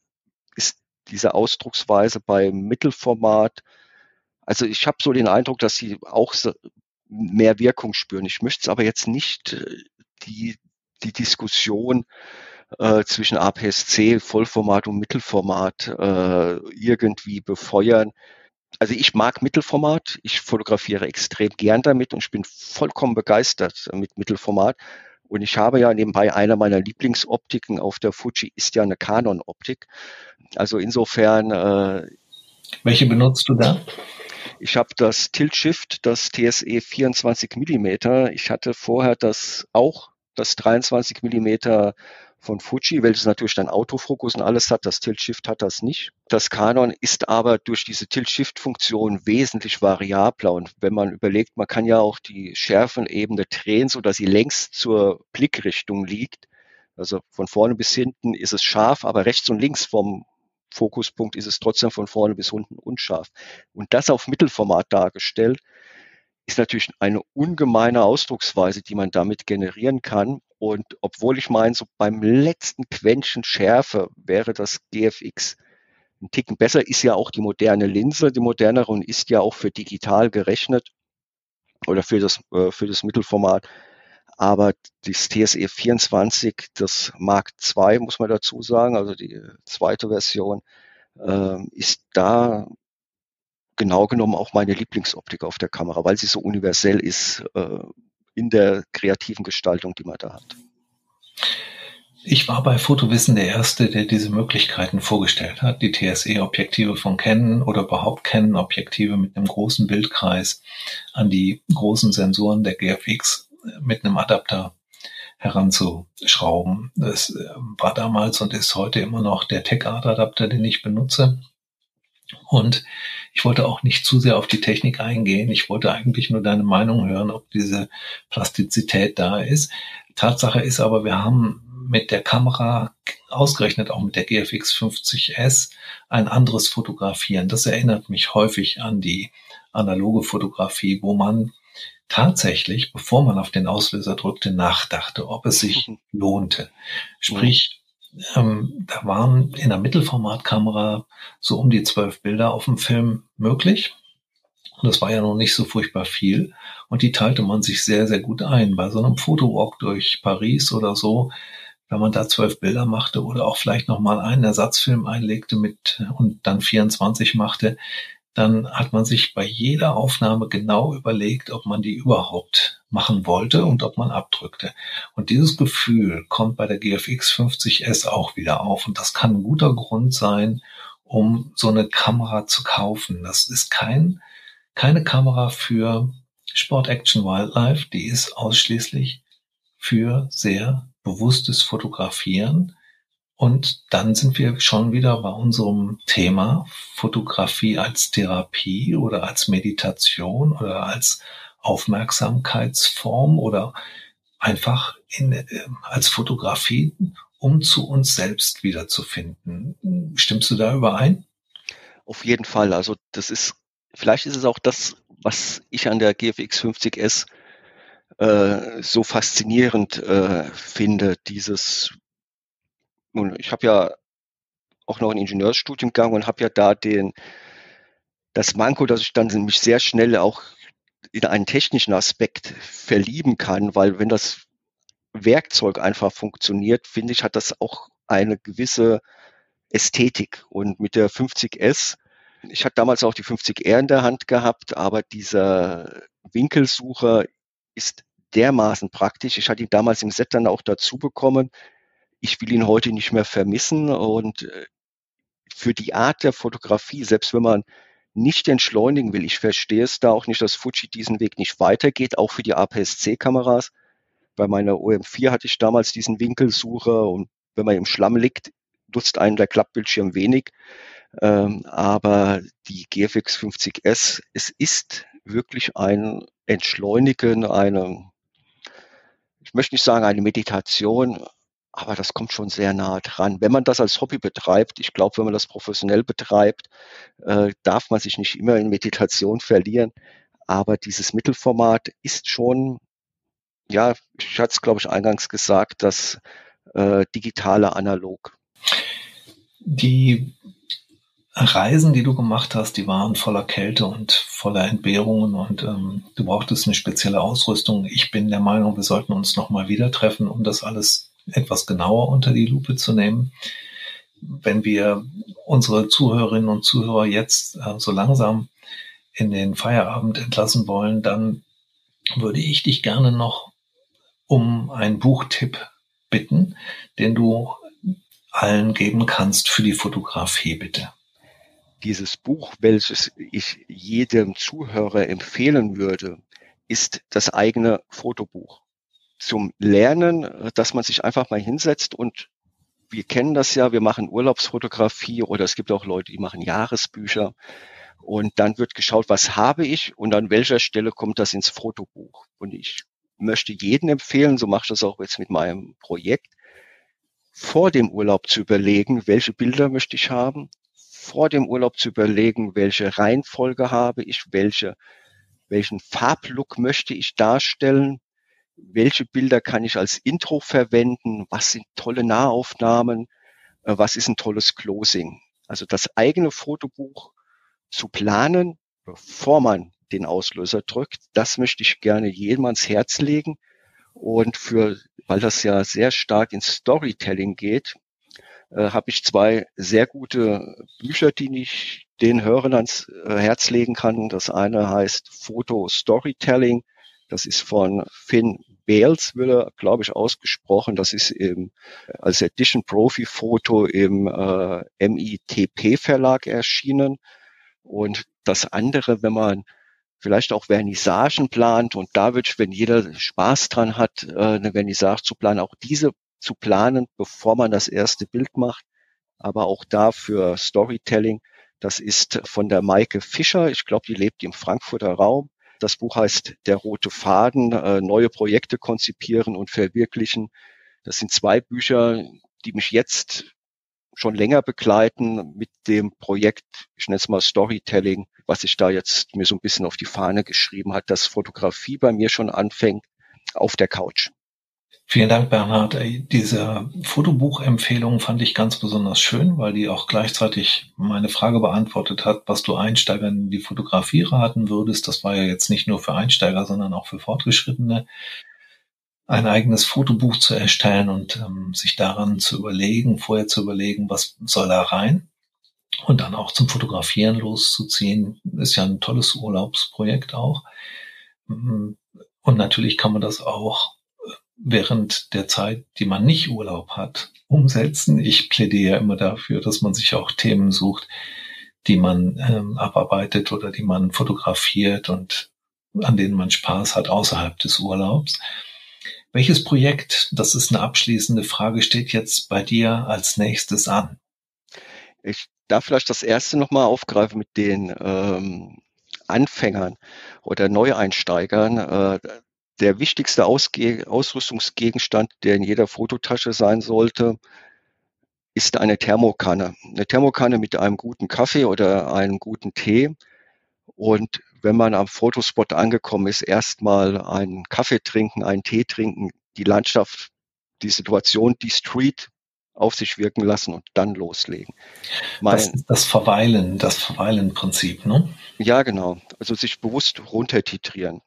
[SPEAKER 3] ist diese Ausdrucksweise bei Mittelformat, also ich habe so den Eindruck, dass sie auch mehr Wirkung spüren. Ich möchte es aber jetzt nicht äh, die, die Diskussion äh, zwischen APS-C, Vollformat und Mittelformat äh, irgendwie befeuern. Also ich mag Mittelformat, ich fotografiere extrem gern damit und ich bin vollkommen begeistert mit Mittelformat. Und ich habe ja nebenbei einer meiner Lieblingsoptiken auf der Fuji ist ja eine Canon-Optik. Also insofern. Äh,
[SPEAKER 2] Welche benutzt du da?
[SPEAKER 3] Ich habe das Tilt Shift, das TSE 24 Millimeter. Ich hatte vorher das auch, das 23 Millimeter von Fuji, welches natürlich dann Autofokus und alles hat. Das Tilt-Shift hat das nicht. Das Canon ist aber durch diese Tilt-Shift-Funktion wesentlich variabler. Und wenn man überlegt, man kann ja auch die Schärfenebene drehen, so dass sie längst zur Blickrichtung liegt. Also von vorne bis hinten ist es scharf, aber rechts und links vom Fokuspunkt ist es trotzdem von vorne bis unten unscharf. Und das auf Mittelformat dargestellt, ist natürlich eine ungemeine Ausdrucksweise, die man damit generieren kann. Und obwohl ich meine, so beim letzten Quäntchen Schärfe wäre das GFX ein Ticken besser, ist ja auch die moderne Linse, die modernere und ist ja auch für digital gerechnet oder für das, äh, für das Mittelformat. Aber das TSE 24, das Mark II, muss man dazu sagen, also die zweite Version, äh, ist da genau genommen auch meine Lieblingsoptik auf der Kamera, weil sie so universell ist. Äh, in der kreativen Gestaltung, die man da hat.
[SPEAKER 2] Ich war bei Fotowissen der Erste, der diese Möglichkeiten vorgestellt hat, die TSE-Objektive von Canon oder überhaupt Canon-Objektive mit einem großen Bildkreis an die großen Sensoren der GFX mit einem Adapter heranzuschrauben. Das äh, war damals und ist heute immer noch der Tech-Art-Adapter, den ich benutze. Und ich wollte auch nicht zu sehr auf die Technik eingehen. Ich wollte eigentlich nur deine Meinung hören, ob diese Plastizität da ist. Tatsache ist aber, wir haben mit der Kamera, ausgerechnet auch mit der GFX 50S, ein anderes Fotografieren. Das erinnert mich häufig an die analoge Fotografie, wo man tatsächlich, bevor man auf den Auslöser drückte, nachdachte, ob es sich lohnte. Sprich, ähm, da waren in der Mittelformatkamera so um die zwölf Bilder auf dem Film möglich. Und das war ja noch nicht so furchtbar viel. Und die teilte man sich sehr, sehr gut ein. Bei so einem Fotowalk durch Paris oder so, wenn man da zwölf Bilder machte oder auch vielleicht nochmal einen Ersatzfilm einlegte mit und dann 24 machte, dann hat man sich bei jeder Aufnahme genau überlegt, ob man die überhaupt machen wollte und ob man abdrückte. Und dieses Gefühl kommt bei der GFX 50S auch wieder auf. Und das kann ein guter Grund sein, um so eine Kamera zu kaufen. Das ist kein, keine Kamera für Sport Action Wildlife. Die ist ausschließlich für sehr bewusstes Fotografieren und dann sind wir schon wieder bei unserem Thema Fotografie als Therapie oder als Meditation oder als Aufmerksamkeitsform oder einfach in, äh, als Fotografie, um zu uns selbst wiederzufinden. Stimmst du da überein?
[SPEAKER 3] Auf jeden Fall. Also das ist, vielleicht ist es auch das, was ich an der GFX 50S äh, so faszinierend äh, finde, dieses nun, ich habe ja auch noch ein Ingenieursstudiengang und habe ja da den, das Manko, dass ich dann mich sehr schnell auch in einen technischen Aspekt verlieben kann, weil wenn das Werkzeug einfach funktioniert, finde ich, hat das auch eine gewisse Ästhetik. Und mit der 50S, ich hatte damals auch die 50R in der Hand gehabt, aber dieser Winkelsucher ist dermaßen praktisch. Ich hatte ihn damals im Set dann auch dazu bekommen ich will ihn heute nicht mehr vermissen und äh, für die Art der Fotografie, selbst wenn man nicht entschleunigen will, ich verstehe es da auch nicht, dass Fuji diesen Weg nicht weitergeht, auch für die APS-C-Kameras. Bei meiner OM4 hatte ich damals diesen Winkelsucher und wenn man im Schlamm liegt, nutzt einen der Klappbildschirm wenig. Ähm, aber die GFX 50S, es ist wirklich ein Entschleunigen, eine, ich möchte nicht sagen eine Meditation, aber das kommt schon sehr nah dran. Wenn man das als Hobby betreibt, ich glaube, wenn man das professionell betreibt, äh, darf man sich nicht immer in Meditation verlieren. Aber dieses Mittelformat ist schon, ja, ich hatte es, glaube ich, eingangs gesagt, das äh, digitale Analog.
[SPEAKER 2] Die Reisen, die du gemacht hast, die waren voller Kälte und voller Entbehrungen und ähm, du brauchtest eine spezielle Ausrüstung. Ich bin der Meinung, wir sollten uns nochmal wieder treffen, um das alles etwas genauer unter die Lupe zu nehmen. Wenn wir unsere Zuhörerinnen und Zuhörer jetzt äh, so langsam in den Feierabend entlassen wollen, dann würde ich dich gerne noch um einen Buchtipp bitten, den du allen geben kannst für die Fotografie, bitte.
[SPEAKER 3] Dieses Buch, welches ich jedem Zuhörer empfehlen würde, ist das eigene Fotobuch. Zum Lernen, dass man sich einfach mal hinsetzt und wir kennen das ja, wir machen Urlaubsfotografie oder es gibt auch Leute, die machen Jahresbücher. Und dann wird geschaut, was habe ich und an welcher Stelle kommt das ins Fotobuch. Und ich möchte jeden empfehlen, so mache ich das auch jetzt mit meinem Projekt, vor dem Urlaub zu überlegen, welche Bilder möchte ich haben, vor dem Urlaub zu überlegen, welche Reihenfolge habe ich, welche, welchen Farblook möchte ich darstellen, welche Bilder kann ich als Intro verwenden, was sind tolle Nahaufnahmen, äh, was ist ein tolles Closing. Also das eigene Fotobuch zu planen, bevor man den Auslöser drückt. Das möchte ich gerne jedem ans Herz legen. Und für, weil das ja sehr stark ins Storytelling geht, äh, habe ich zwei sehr gute Bücher, die ich den Hörern ans äh, Herz legen kann. Das eine heißt Photo Storytelling. Das ist von Finn Baleswiller, glaube ich, ausgesprochen. Das ist im, als Edition Profi Foto im äh, MITP Verlag erschienen. Und das andere, wenn man vielleicht auch Vernissagen plant und da wird, wenn jeder Spaß dran hat, äh, eine Vernissage zu planen, auch diese zu planen, bevor man das erste Bild macht, aber auch da für Storytelling. Das ist von der Maike Fischer. Ich glaube, die lebt im Frankfurter Raum. Das Buch heißt Der rote Faden, äh, neue Projekte konzipieren und verwirklichen. Das sind zwei Bücher, die mich jetzt schon länger begleiten mit dem Projekt, ich nenne es mal Storytelling, was ich da jetzt mir so ein bisschen auf die Fahne geschrieben hat, dass Fotografie bei mir schon anfängt auf der Couch.
[SPEAKER 2] Vielen Dank, Bernhard. Diese Fotobuchempfehlung fand ich ganz besonders schön, weil die auch gleichzeitig meine Frage beantwortet hat, was du Einsteigern in die Fotografie raten würdest. Das war ja jetzt nicht nur für Einsteiger, sondern auch für Fortgeschrittene ein eigenes Fotobuch zu erstellen und ähm, sich daran zu überlegen, vorher zu überlegen, was soll da rein und dann auch zum Fotografieren loszuziehen, ist ja ein tolles Urlaubsprojekt auch. Mm, und natürlich kann man das auch während der Zeit, die man nicht Urlaub hat, umsetzen. Ich plädiere immer dafür, dass man sich auch Themen sucht, die man ähm, abarbeitet oder die man fotografiert und an denen man Spaß hat außerhalb des Urlaubs. Welches Projekt, das ist eine abschließende Frage, steht jetzt bei dir als nächstes an?
[SPEAKER 3] Ich darf vielleicht das erste nochmal aufgreifen mit den ähm, Anfängern oder Neueinsteigern. Äh, der wichtigste Ausge Ausrüstungsgegenstand, der in jeder Fototasche sein sollte, ist eine Thermokanne. Eine Thermokanne mit einem guten Kaffee oder einem guten Tee. Und wenn man am Fotospot angekommen ist, erstmal einen Kaffee trinken, einen Tee trinken, die Landschaft, die Situation, die Street auf sich wirken lassen und dann loslegen.
[SPEAKER 2] Mein, das, das Verweilen, das Verweilen-Prinzip, ne?
[SPEAKER 3] Ja, genau. Also sich bewusst runtertitrieren.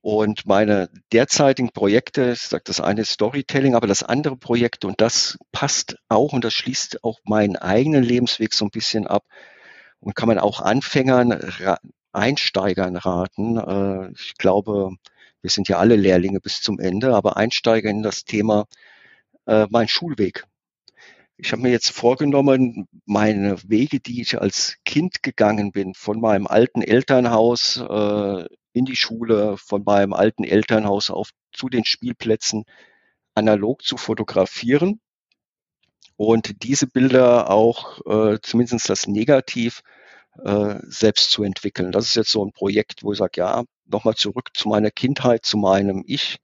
[SPEAKER 3] Und meine derzeitigen Projekte, ich sage das eine ist Storytelling, aber das andere Projekt, und das passt auch und das schließt auch meinen eigenen Lebensweg so ein bisschen ab und kann man auch Anfängern Einsteigern raten. Äh, ich glaube, wir sind ja alle Lehrlinge bis zum Ende, aber Einsteiger in das Thema äh, mein Schulweg. Ich habe mir jetzt vorgenommen, meine Wege, die ich als Kind gegangen bin, von meinem alten Elternhaus äh, in die Schule, von meinem alten Elternhaus auf zu den Spielplätzen analog zu fotografieren und diese Bilder auch, äh, zumindest das Negativ, äh, selbst zu entwickeln. Das ist jetzt so ein Projekt, wo ich sage, ja, nochmal zurück zu meiner Kindheit, zu meinem Ich.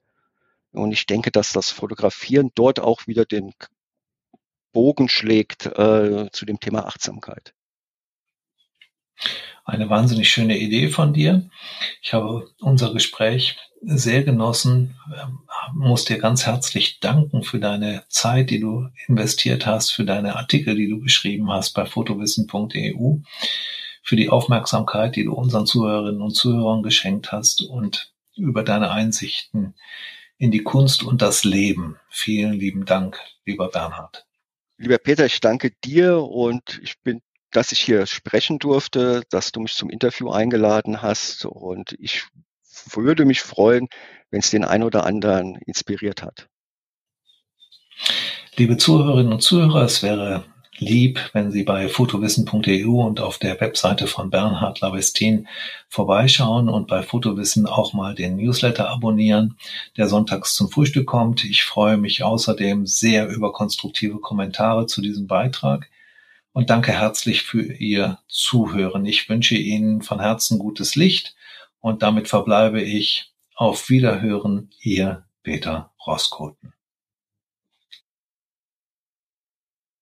[SPEAKER 3] Und ich denke, dass das Fotografieren dort auch wieder den Bogen schlägt äh, zu dem Thema Achtsamkeit.
[SPEAKER 2] Eine wahnsinnig schöne Idee von dir. Ich habe unser Gespräch sehr genossen, ähm, muss dir ganz herzlich danken für deine Zeit, die du investiert hast, für deine Artikel, die du geschrieben hast bei fotowissen.eu, für die Aufmerksamkeit, die du unseren Zuhörerinnen und Zuhörern geschenkt hast und über deine Einsichten in die Kunst und das Leben. Vielen lieben Dank, lieber Bernhard.
[SPEAKER 3] Lieber Peter, ich danke dir und ich bin, dass ich hier sprechen durfte, dass du mich zum Interview eingeladen hast und ich würde mich freuen, wenn es den einen oder anderen inspiriert hat.
[SPEAKER 2] Liebe Zuhörerinnen und Zuhörer, es wäre lieb, wenn Sie bei fotowissen.eu und auf der Webseite von Bernhard Lavestin vorbeischauen und bei Fotowissen auch mal den Newsletter abonnieren, der sonntags zum Frühstück kommt. Ich freue mich außerdem sehr über konstruktive Kommentare zu diesem Beitrag und danke herzlich für Ihr Zuhören. Ich wünsche Ihnen von Herzen gutes Licht und damit verbleibe ich auf Wiederhören, Ihr Peter Roskoten.